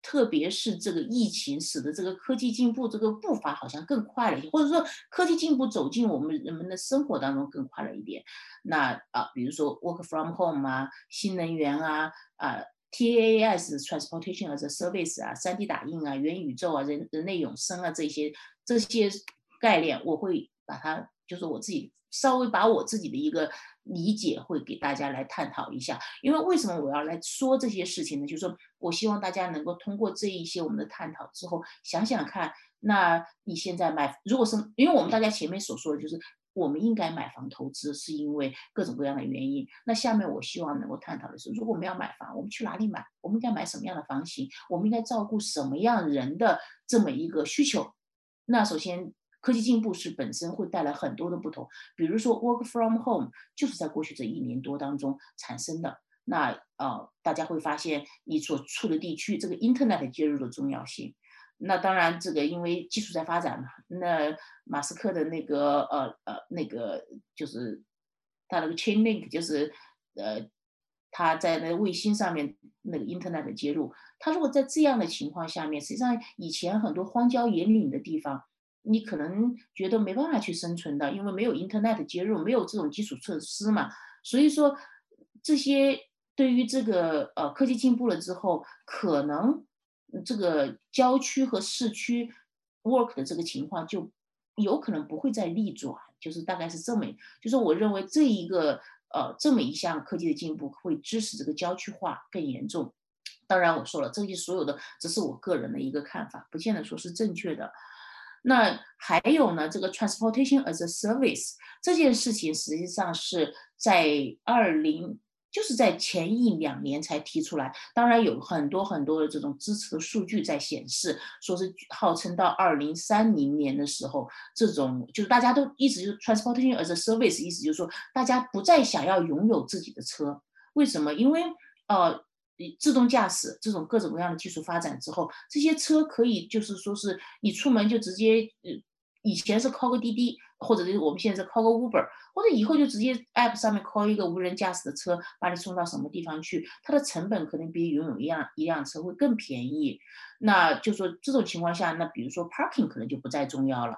特别是这个疫情，使得这个科技进步这个步伐好像更快了一些，或者说科技进步走进我们人们的生活当中更快了一点。那啊，比如说 work from home 啊，新能源啊，啊 TaaS transportation as a service 啊，3D 打印啊，元宇宙啊，人人类永生啊，这些这些概念，我会把它，就是我自己稍微把我自己的一个。理解会给大家来探讨一下，因为为什么我要来说这些事情呢？就是说我希望大家能够通过这一些我们的探讨之后，想想看，那你现在买，如果是因为我们大家前面所说的就是我们应该买房投资，是因为各种各样的原因。那下面我希望能够探讨的是，如果我们要买房，我们去哪里买？我们应该买什么样的房型？我们应该照顾什么样人的这么一个需求？那首先。科技进步是本身会带来很多的不同，比如说 work from home 就是在过去这一年多当中产生的。那呃，大家会发现你所处的地区这个 internet 接入的重要性。那当然，这个因为技术在发展嘛，那马斯克的那个呃呃那个就是他那个 chain link 就是呃他在那个卫星上面那个 internet 的接入，他如果在这样的情况下面，实际上以前很多荒郊野岭的地方。你可能觉得没办法去生存的，因为没有 Internet 接入，没有这种基础设施嘛。所以说，这些对于这个呃科技进步了之后，可能这个郊区和市区 work 的这个情况就有可能不会再逆转，就是大概是这么，就是我认为这一个呃这么一项科技的进步会支持这个郊区化更严重。当然我说了，这些所有的只是我个人的一个看法，不见得说是正确的。那还有呢？这个 transportation as a service 这件事情，实际上是在二零，就是在前一两年才提出来。当然有很多很多的这种支持的数据在显示，说是号称到二零三零年的时候，这种就是大家都一直就 transportation as a service，意思就是说大家不再想要拥有自己的车。为什么？因为呃。自动驾驶这种各种各样的技术发展之后，这些车可以就是说是你出门就直接，呃，以前是 call 个滴滴，或者是我们现在是 call 个 Uber，或者以后就直接 app 上面 call 一个无人驾驶的车，把你送到什么地方去，它的成本可能比拥有一辆一辆车会更便宜。那就说这种情况下，那比如说 parking 可能就不再重要了，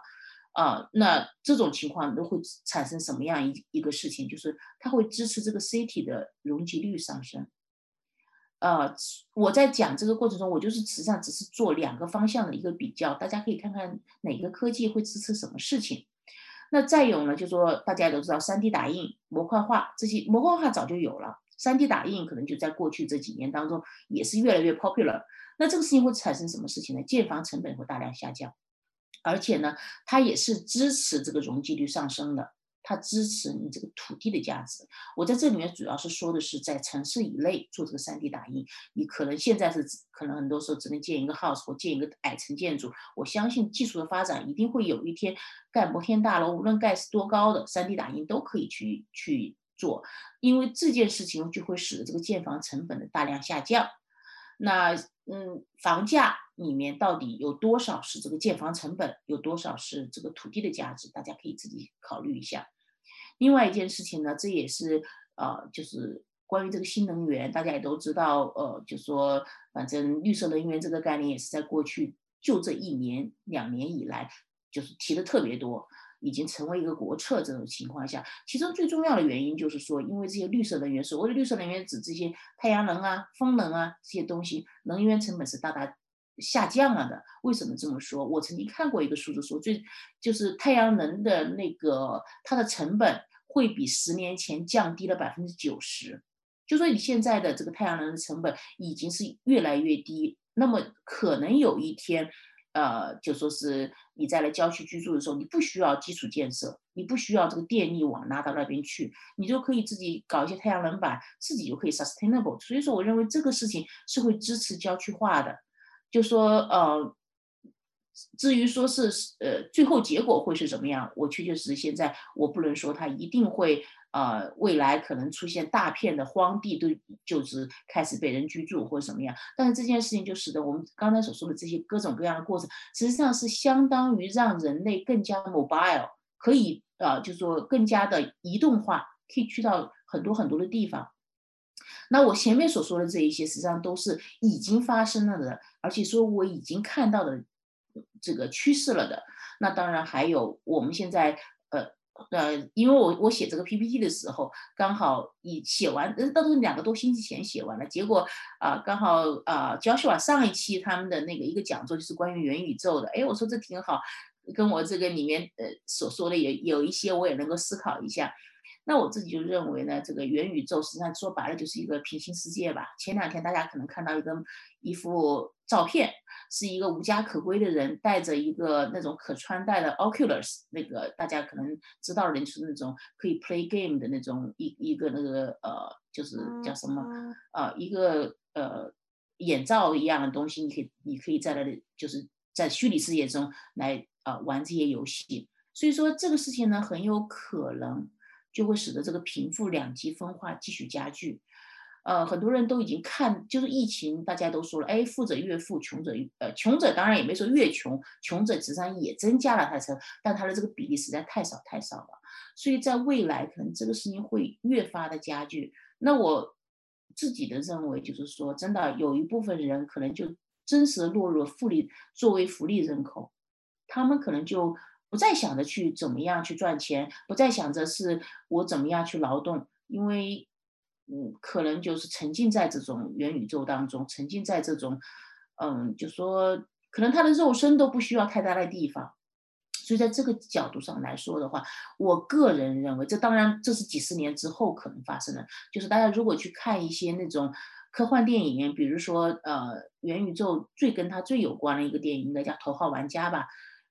啊，那这种情况都会产生什么样一一个事情？就是它会支持这个 city 的容积率上升。呃，我在讲这个过程中，我就是实际上只是做两个方向的一个比较，大家可以看看哪个科技会支持什么事情。那再有呢，就说大家都知道三 D 打印、模块化这些，模块化早就有了三 D 打印可能就在过去这几年当中也是越来越 popular。那这个事情会产生什么事情呢？建房成本会大量下降，而且呢，它也是支持这个容积率上升的。它支持你这个土地的价值。我在这里面主要是说的是在城市以内做这个 3D 打印，你可能现在是可能很多时候只能建一个 house 或建一个矮层建筑。我相信技术的发展一定会有一天盖摩天大楼，无论盖是多高的 3D 打印都可以去去做，因为这件事情就会使得这个建房成本的大量下降。那嗯，房价里面到底有多少是这个建房成本，有多少是这个土地的价值？大家可以自己考虑一下。另外一件事情呢，这也是呃，就是关于这个新能源，大家也都知道，呃，就说反正绿色能源这个概念也是在过去就这一年两年以来，就是提的特别多。已经成为一个国策这种情况下，其中最重要的原因就是说，因为这些绿色能源，所谓的绿色能源指这些太阳能啊、风能啊这些东西，能源成本是大大下降了的。为什么这么说？我曾经看过一个数字，说最就是太阳能的那个它的成本会比十年前降低了百分之九十。就说你现在的这个太阳能的成本已经是越来越低，那么可能有一天。呃，就说是你在来郊区居住的时候，你不需要基础建设，你不需要这个电力网拉到那边去，你就可以自己搞一些太阳能板，自己就可以 sustainable。所以说，我认为这个事情是会支持郊区化的。就说呃，至于说是呃最后结果会是怎么样，我确确实实现在我不能说它一定会。呃，未来可能出现大片的荒地，都就是开始被人居住或者什么样。但是这件事情就使得我们刚才所说的这些各种各样的过程，实际上是相当于让人类更加 mobile，可以呃，就是说更加的移动化，可以去到很多很多的地方。那我前面所说的这一些，实际上都是已经发生了的，而且说我已经看到的这个趋势了的。那当然还有我们现在。呃，因为我我写这个 PPT 的时候，刚好已写完，呃，都是两个多星期前写完了。结果啊，刚好啊，教授啊，上一期他们的那个一个讲座就是关于元宇宙的。哎，我说这挺好，跟我这个里面呃所说的也有一些，我也能够思考一下。那我自己就认为呢，这个元宇宙实际上说白了就是一个平行世界吧。前两天大家可能看到一个一幅照片，是一个无家可归的人带着一个那种可穿戴的 Oculus，那个大家可能知道的人就是那种可以 play game 的那种一一个那个呃，就是叫什么呃，一个呃眼罩一样的东西，你可以你可以在那里就是在虚拟世界中来呃玩这些游戏。所以说这个事情呢，很有可能。就会使得这个贫富两极分化继续加剧，呃，很多人都已经看，就是疫情，大家都说了，哎，富者越富，穷者呃，穷者当然也没说越穷，穷者实际上也增加了他的，但他的这个比例实在太少太少了，所以在未来可能这个事情会越发的加剧。那我自己的认为就是说，真的有一部分人可能就真实的落入了福利作为福利人口，他们可能就。不再想着去怎么样去赚钱，不再想着是我怎么样去劳动，因为，嗯，可能就是沉浸在这种元宇宙当中，沉浸在这种，嗯，就说可能他的肉身都不需要太大的地方，所以在这个角度上来说的话，我个人认为，这当然这是几十年之后可能发生的，就是大家如果去看一些那种科幻电影，比如说呃元宇宙最跟它最有关的一个电影，应该叫《头号玩家》吧。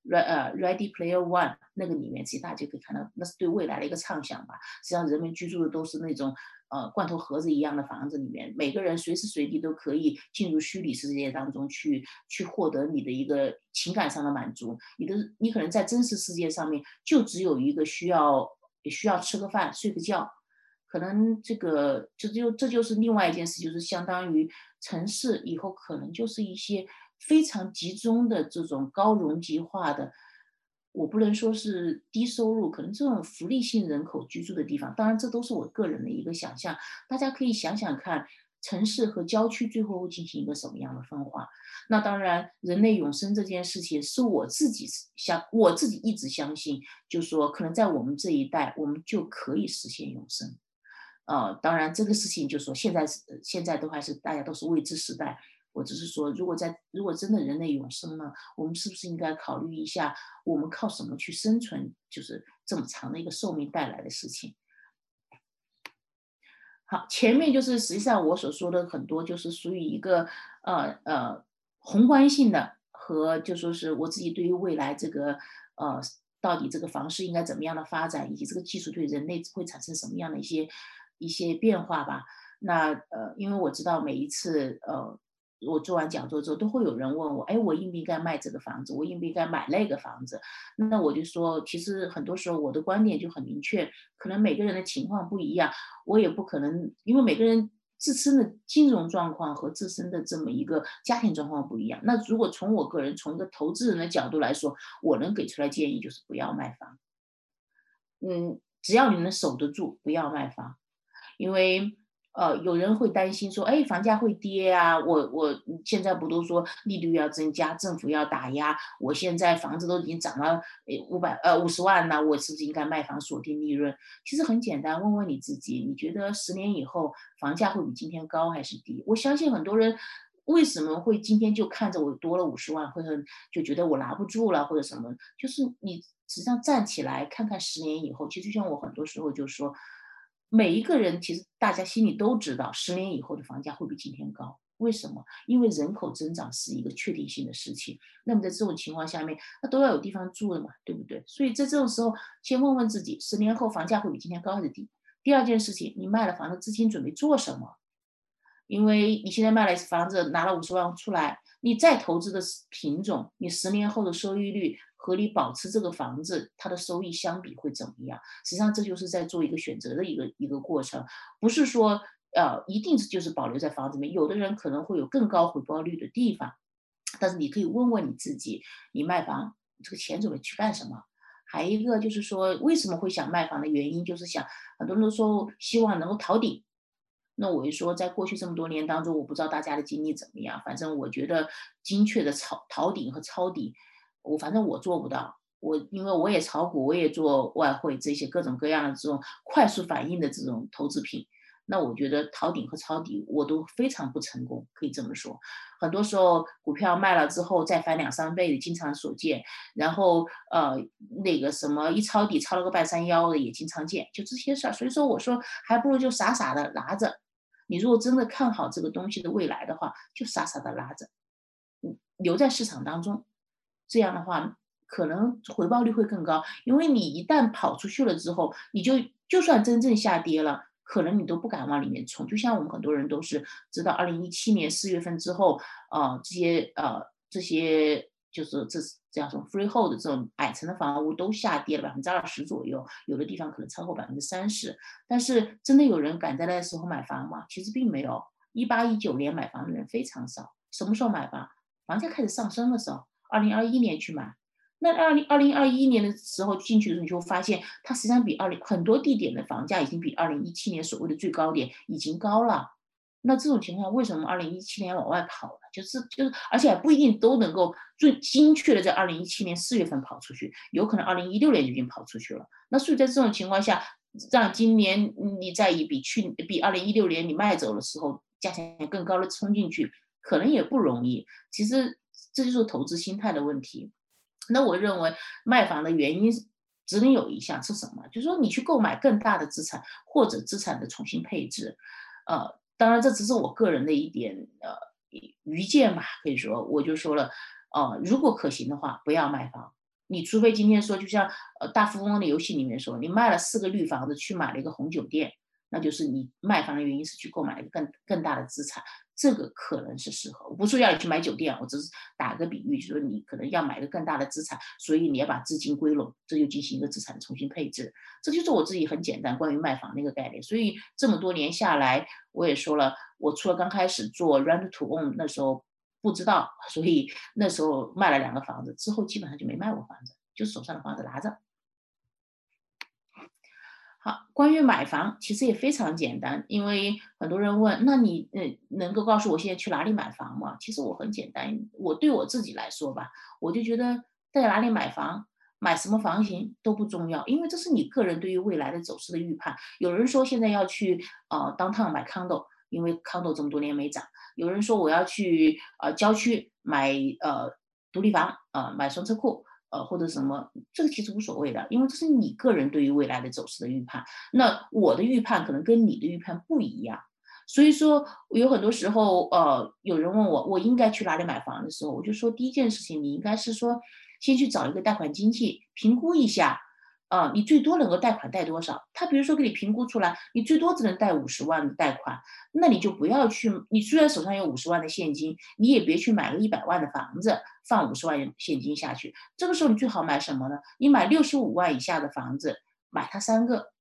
呃，Ready Player One 那个里面，其实大家可以看到，那是对未来的一个畅想吧。实际上，人们居住的都是那种呃罐头盒子一样的房子里面，每个人随时随地都可以进入虚拟世界当中去，去获得你的一个情感上的满足。你的你可能在真实世界上面就只有一个需要，需要吃个饭、睡个觉。可能这个这就这就是另外一件事，就是相当于城市以后可能就是一些。非常集中的这种高容积化的，我不能说是低收入，可能这种福利性人口居住的地方，当然这都是我个人的一个想象。大家可以想想看，城市和郊区最后会进行一个什么样的分化？那当然，人类永生这件事情是我自己相，我自己一直相信，就是说可能在我们这一代，我们就可以实现永生。呃，当然这个事情就是说现在是现在都还是大家都是未知时代。我只是说，如果在如果真的人类永生了，我们是不是应该考虑一下，我们靠什么去生存？就是这么长的一个寿命带来的事情。好，前面就是实际上我所说的很多，就是属于一个呃呃宏观性的和就说是我自己对于未来这个呃到底这个房市应该怎么样的发展，以及这个技术对人类会产生什么样的一些一些变化吧。那呃，因为我知道每一次呃。我做完讲座之后，都会有人问我，哎，我应不应该卖这个房子？我应不应该买那个房子？那我就说，其实很多时候我的观点就很明确，可能每个人的情况不一样，我也不可能，因为每个人自身的金融状况和自身的这么一个家庭状况不一样。那如果从我个人从一个投资人的角度来说，我能给出来建议就是不要卖房。嗯，只要你能守得住，不要卖房，因为。呃，有人会担心说，哎，房价会跌啊！我我现在不都说利率要增加，政府要打压，我现在房子都已经涨了，呃，五百呃五十万了，我是不是应该卖房锁定利润？其实很简单，问问你自己，你觉得十年以后房价会比今天高还是低？我相信很多人为什么会今天就看着我多了五十万，会很就觉得我拿不住了或者什么？就是你实际上站起来看看十年以后，其实就像我很多时候就说。每一个人其实大家心里都知道，十年以后的房价会比今天高，为什么？因为人口增长是一个确定性的事情。那么在这种情况下面，那都要有地方住的嘛，对不对？所以在这种时候，先问问自己：十年后房价会比今天高还是低？第二件事情，你卖了房子，资金准备做什么？因为你现在卖了房子，拿了五十万出来，你再投资的品种，你十年后的收益率和你保持这个房子它的收益相比会怎么样？实际上这就是在做一个选择的一个一个过程，不是说。呃，一定是就是保留在房子里面。有的人可能会有更高回报率的地方，但是你可以问问你自己，你卖房这个钱准备去干什么？还一个就是说，为什么会想卖房的原因，就是想很多人都说希望能够逃顶。那我就说，在过去这么多年当中，我不知道大家的经历怎么样，反正我觉得精确的抄逃顶和抄底，我反正我做不到。我因为我也炒股，我也做外汇这些各种各样的这种快速反应的这种投资品。那我觉得逃顶和抄底我都非常不成功，可以这么说。很多时候股票卖了之后再翻两三倍经常所见，然后呃那个什么一抄底抄了个半山腰的也经常见，就这些事儿。所以说我说还不如就傻傻的拿着。你如果真的看好这个东西的未来的话，就傻傻的拉着，嗯，留在市场当中，这样的话可能回报率会更高。因为你一旦跑出去了之后，你就就算真正下跌了。可能你都不敢往里面冲，就像我们很多人都是知道，二零一七年四月份之后，呃，这些呃这些就是这是这样说 freehold 这种矮层的房屋都下跌了百分之二十左右，有的地方可能超过百分之三十。但是真的有人敢在那时候买房吗？其实并没有。一八一九年买房的人非常少。什么时候买房？房价开始上升的时候，二零二一年去买。那二零二零二一年的时候进去的时候，你就发现它实际上比二零很多地点的房价已经比二零一七年所谓的最高点已经高了。那这种情况，为什么二零一七年往外跑了？就是就是，而且还不一定都能够最精确的在二零一七年四月份跑出去，有可能二零一六年就已经跑出去了。那所以在这种情况下，让今年你再以比去比二零一六年你卖走的时候价钱更高的冲进去，可能也不容易。其实这就是投资心态的问题。那我认为卖房的原因只能有一项是什么？就是说你去购买更大的资产或者资产的重新配置。呃，当然这只是我个人的一点呃愚见吧，可以说我就说了，呃，如果可行的话，不要卖房。你除非今天说，就像呃大富翁的游戏里面说，你卖了四个绿房子去买了一个红酒店，那就是你卖房的原因是去购买一个更更大的资产。这个可能是适合，我不是要你去买酒店，我只是打个比喻，就说你可能要买一个更大的资产，所以你要把资金归拢，这就进行一个资产重新配置。这就是我自己很简单关于卖房的一个概念。所以这么多年下来，我也说了，我除了刚开始做 rent to own 那时候不知道，所以那时候卖了两个房子，之后基本上就没卖过房子，就手上的房子拿着。好，关于买房其实也非常简单，因为很多人问，那你呃能够告诉我现在去哪里买房吗？其实我很简单，我对我自己来说吧，我就觉得在哪里买房，买什么房型都不重要，因为这是你个人对于未来的走势的预判。有人说现在要去呃 downtown 买 condo，因为 condo 这么多年没涨；有人说我要去呃郊区买呃独立房，呃买双车库。呃，或者什么，这个其实无所谓的，因为这是你个人对于未来的走势的预判。那我的预判可能跟你的预判不一样，所以说有很多时候，呃，有人问我我应该去哪里买房的时候，我就说第一件事情，你应该是说先去找一个贷款经纪评估一下。啊，你最多能够贷款贷多少？他比如说给你评估出来，你最多只能贷五十万的贷款，那你就不要去。你虽然手上有五十万的现金，你也别去买个一百万的房子，放五十万现金下去。这个时候你最好买什么呢？你买六十五万以下的房子，买它三个，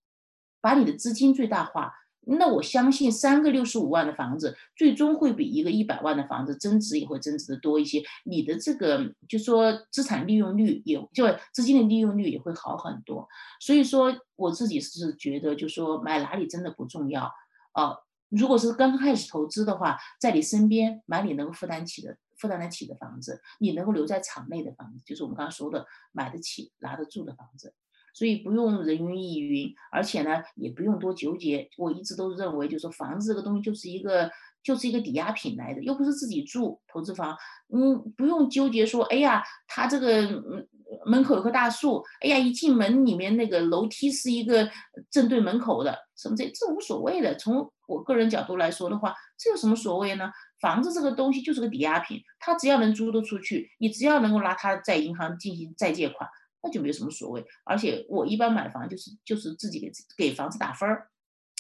把你的资金最大化。那我相信三个六十五万的房子，最终会比一个一百万的房子增值也会增值的多一些。你的这个就说资产利用率也就资金的利用率也会好很多。所以说我自己是觉得，就说买哪里真的不重要啊。如果是刚开始投资的话，在你身边买你能够负担起的、负担得起的房子，你能够留在场内的房子，就是我们刚刚说的买得起、拿得住的房子。所以不用人云亦云，而且呢，也不用多纠结。我一直都认为，就是说房子这个东西就是一个就是一个抵押品来的，又不是自己住投资房，嗯，不用纠结说，哎呀，他这个嗯门口有棵大树，哎呀，一进门里面那个楼梯是一个正对门口的，什么这这无所谓的。从我个人角度来说的话，这有什么所谓呢？房子这个东西就是个抵押品，它只要能租得出去，你只要能够拿它在银行进行再借款，那就没有什么所谓。而且我一般买房就是就是自己给给房子打分儿，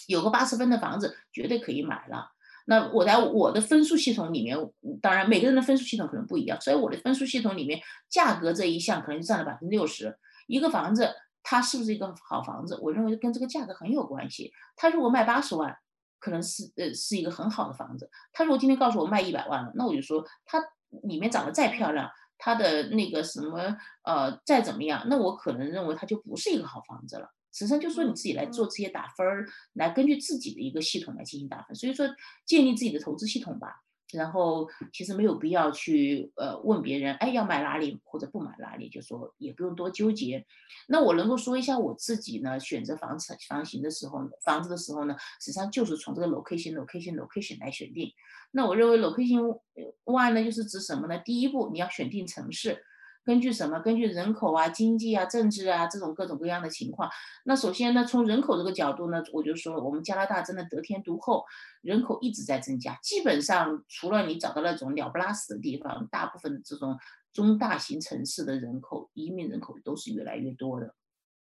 有个八十分的房子绝对可以买了。那我在我的分数系统里面，当然每个人的分数系统可能不一样，所以我的分数系统里面，价格这一项可能就占了百分之六十。一个房子它是不是一个好房子，我认为跟这个价格很有关系。它如果卖八十万，可能是呃是一个很好的房子。它如果今天告诉我卖一百万了，那我就说它里面长得再漂亮，它的那个什么呃再怎么样，那我可能认为它就不是一个好房子了。实际上就说你自己来做这些打分儿，来根据自己的一个系统来进行打分。所以说建立自己的投资系统吧。然后其实没有必要去呃问别人，哎要买哪里或者不买哪里，就说也不用多纠结。那我能够说一下我自己呢，选择房产房型的时候，房子的时候呢，实际上就是从这个 location location location 来选定。那我认为 location one 呢，就是指什么呢？第一步你要选定城市。根据什么？根据人口啊、经济啊、政治啊这种各种各样的情况。那首先呢，从人口这个角度呢，我就说我们加拿大真的得天独厚，人口一直在增加。基本上除了你找到那种鸟不拉屎的地方，大部分这种中大型城市的人口移民人口都是越来越多的。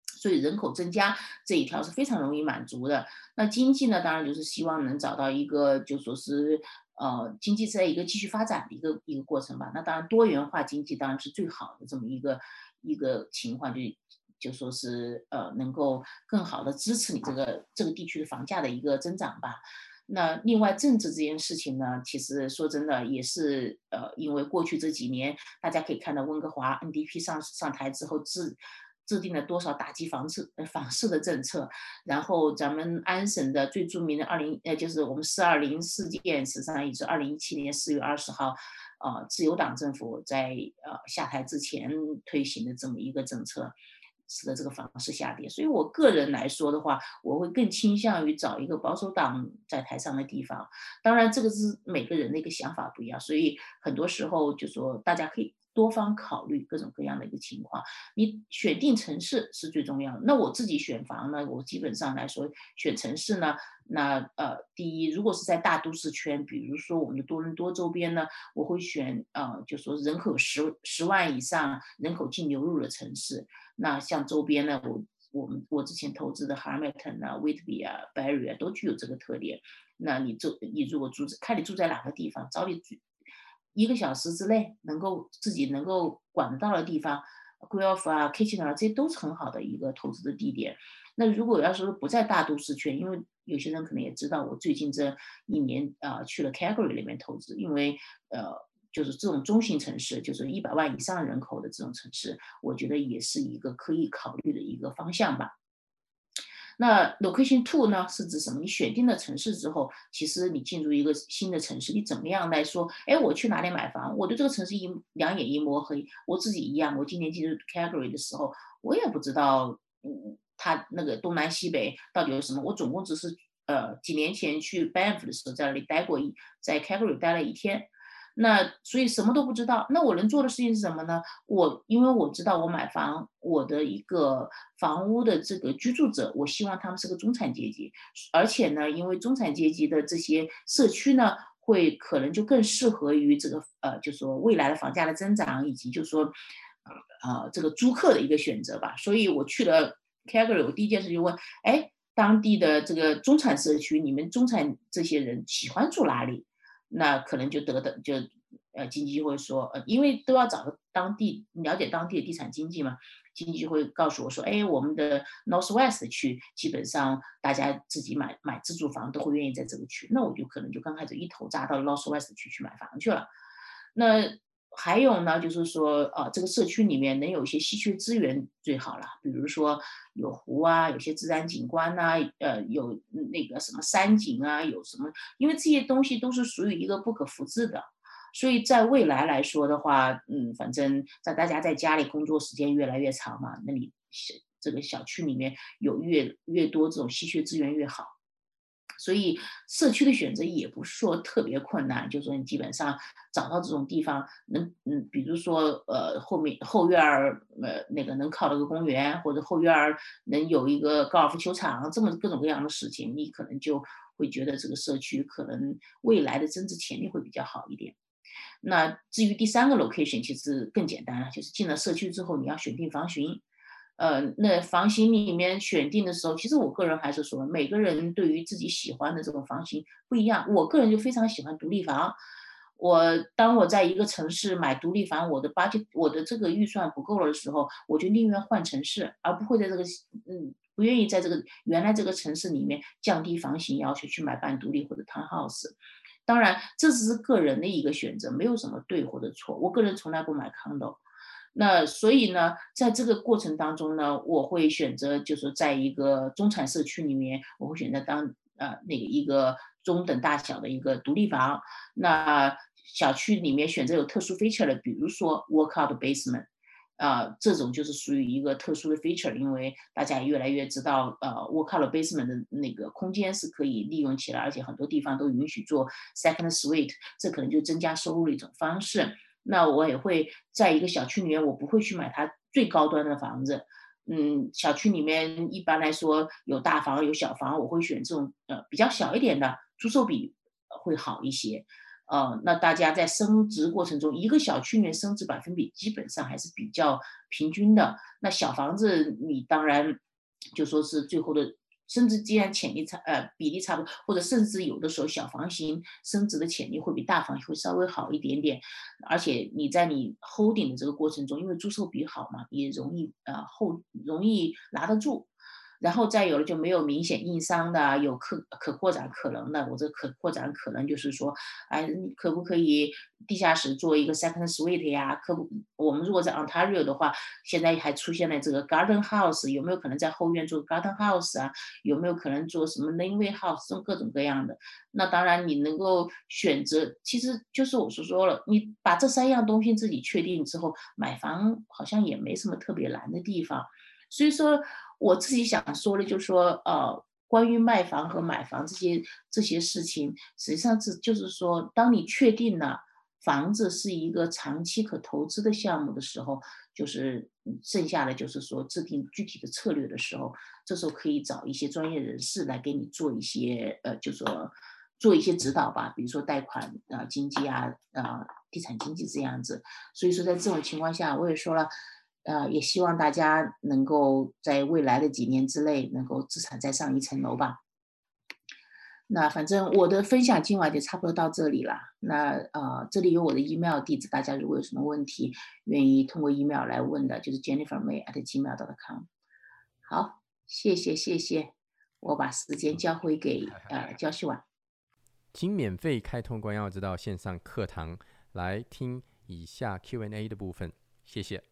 所以人口增加这一条是非常容易满足的。那经济呢，当然就是希望能找到一个就说是。呃，经济在一个继续发展的一个一个过程吧。那当然，多元化经济当然是最好的这么一个一个情况，就就说是呃，能够更好的支持你这个这个地区的房价的一个增长吧。那另外，政治这件事情呢，其实说真的也是呃，因为过去这几年，大家可以看到温哥华 NDP 上上台之后自。制定了多少打击房市呃房市的政策？然后咱们安省的最著名的二零呃就是我们四二零事件，实际上也是二零一七年四月二十号，呃自由党政府在呃下台之前推行的这么一个政策，使得这个房市下跌。所以我个人来说的话，我会更倾向于找一个保守党在台上的地方。当然，这个是每个人的一个想法不一样，所以很多时候就说大家可以。多方考虑各种各样的一个情况，你选定城市是最重要的。那我自己选房呢，我基本上来说选城市呢，那呃，第一，如果是在大都市圈，比如说我们的多伦多周边呢，我会选呃，就说人口十十万以上、人口净流入的城市。那像周边呢，我我们我之前投资的 Hamilton 啊、Whitby 啊、Barrie 啊，都具有这个特点。那你住你如果住看你住在哪个地方，早点一个小时之内能够自己能够管得到的地方 g u e l p h 啊，Kitchener 啊，这些都是很好的一个投资的地点。那如果要说不在大都市圈，因为有些人可能也知道，我最近这一年啊去了 Calgary 那边投资，因为呃就是这种中型城市，就是一百万以上人口的这种城市，我觉得也是一个可以考虑的一个方向吧。那 location two 呢是指什么？你选定了城市之后，其实你进入一个新的城市，你怎么样来说？哎，我去哪里买房？我对这个城市一两眼一摸黑。我自己一样，我今年进入 Calgary 的时候，我也不知道，嗯，它那个东南西北到底有什么。我总共只是呃几年前去 Banff 的时候在那里待过一，在 Calgary 待了一天。那所以什么都不知道，那我能做的事情是什么呢？我因为我知道我买房，我的一个房屋的这个居住者，我希望他们是个中产阶级，而且呢，因为中产阶级的这些社区呢，会可能就更适合于这个呃，就说未来的房价的增长，以及就说呃这个租客的一个选择吧。所以我去了 Calgary，我第一件事就问，哎，当地的这个中产社区，你们中产这些人喜欢住哪里？那可能就得的就，呃，经济就会说，呃，因为都要找当地了解当地的地产经济嘛，经济就会告诉我说，哎，我们的 Northwest 区基本上大家自己买买自住房都会愿意在这个区，那我就可能就刚开始一头扎到 Northwest 区去买房去了，那。还有呢，就是说，呃，这个社区里面能有一些稀缺资源最好了，比如说有湖啊，有些自然景观呐，呃，有那个什么山景啊，有什么，因为这些东西都是属于一个不可复制的，所以在未来来说的话，嗯，反正在大家在家里工作时间越来越长嘛，那你这个小区里面有越越多这种稀缺资源越好。所以社区的选择也不是说特别困难，就说你基本上找到这种地方能，嗯，比如说呃后面后院儿呃那个能靠到个公园，或者后院儿能有一个高尔夫球场，这么各种各样的事情，你可能就会觉得这个社区可能未来的增值潜力会比较好一点。那至于第三个 location，其实更简单了，就是进了社区之后，你要选定房型。呃，那房型里面选定的时候，其实我个人还是说，每个人对于自己喜欢的这种房型不一样。我个人就非常喜欢独立房。我当我在一个城市买独立房，我的 budget 我的这个预算不够了的时候，我就宁愿换城市，而不会在这个嗯不愿意在这个原来这个城市里面降低房型要求去买半独立或者 townhouse。当然，这只是个人的一个选择，没有什么对或者错。我个人从来不买 condo，那所以呢，在这个过程当中呢，我会选择就是在一个中产社区里面，我会选择当呃那个一个中等大小的一个独立房。那小区里面选择有特殊 feature 的，比如说 workout basement。啊，这种就是属于一个特殊的 feature，因为大家也越来越知道，呃，workout basement 的那个空间是可以利用起来，而且很多地方都允许做 second suite，这可能就增加收入的一种方式。那我也会在一个小区里面，我不会去买它最高端的房子。嗯，小区里面一般来说有大房有小房，我会选这种呃比较小一点的，租售比会好一些。呃，那大家在升值过程中，一个小区里面升值百分比基本上还是比较平均的。那小房子你当然就说是最后的甚至，既然潜力差，呃，比例差不多，或者甚至有的时候小房型升值的潜力会比大房会稍微好一点点。而且你在你 holding 的这个过程中，因为租售比好嘛，也容易呃后容易拿得住。然后再有了就没有明显硬伤的，有可可扩展可能的。我这可扩展可能就是说，哎，可不可以地下室做一个 second suite 呀？可不，我们如果在 Ontario 的话，现在还出现了这个 garden house，有没有可能在后院做 garden house 啊？有没有可能做什么 laneway house？这种各种各样的。那当然你能够选择，其实就是我所说了，你把这三样东西自己确定之后，买房好像也没什么特别难的地方。所以说。我自己想说的，就是说，呃，关于卖房和买房这些这些事情，实际上是就是说，当你确定了房子是一个长期可投资的项目的时候，就是剩下的就是说制定具体的策略的时候，这时候可以找一些专业人士来给你做一些，呃，就说做一些指导吧，比如说贷款啊、经济啊、啊地产经济这样子。所以说，在这种情况下，我也说了。呃，也希望大家能够在未来的几年之内能够资产再上一层楼吧。那反正我的分享今晚就差不多到这里了。那呃，这里有我的 email 地址，大家如果有什么问题，愿意通过 email 来问的，就是 jennifermay@gmail.com。好，谢谢谢谢，我把时间交回给呃焦旭婉。请免费开通关耀之道线上课堂来听以下 Q&A 的部分，谢谢。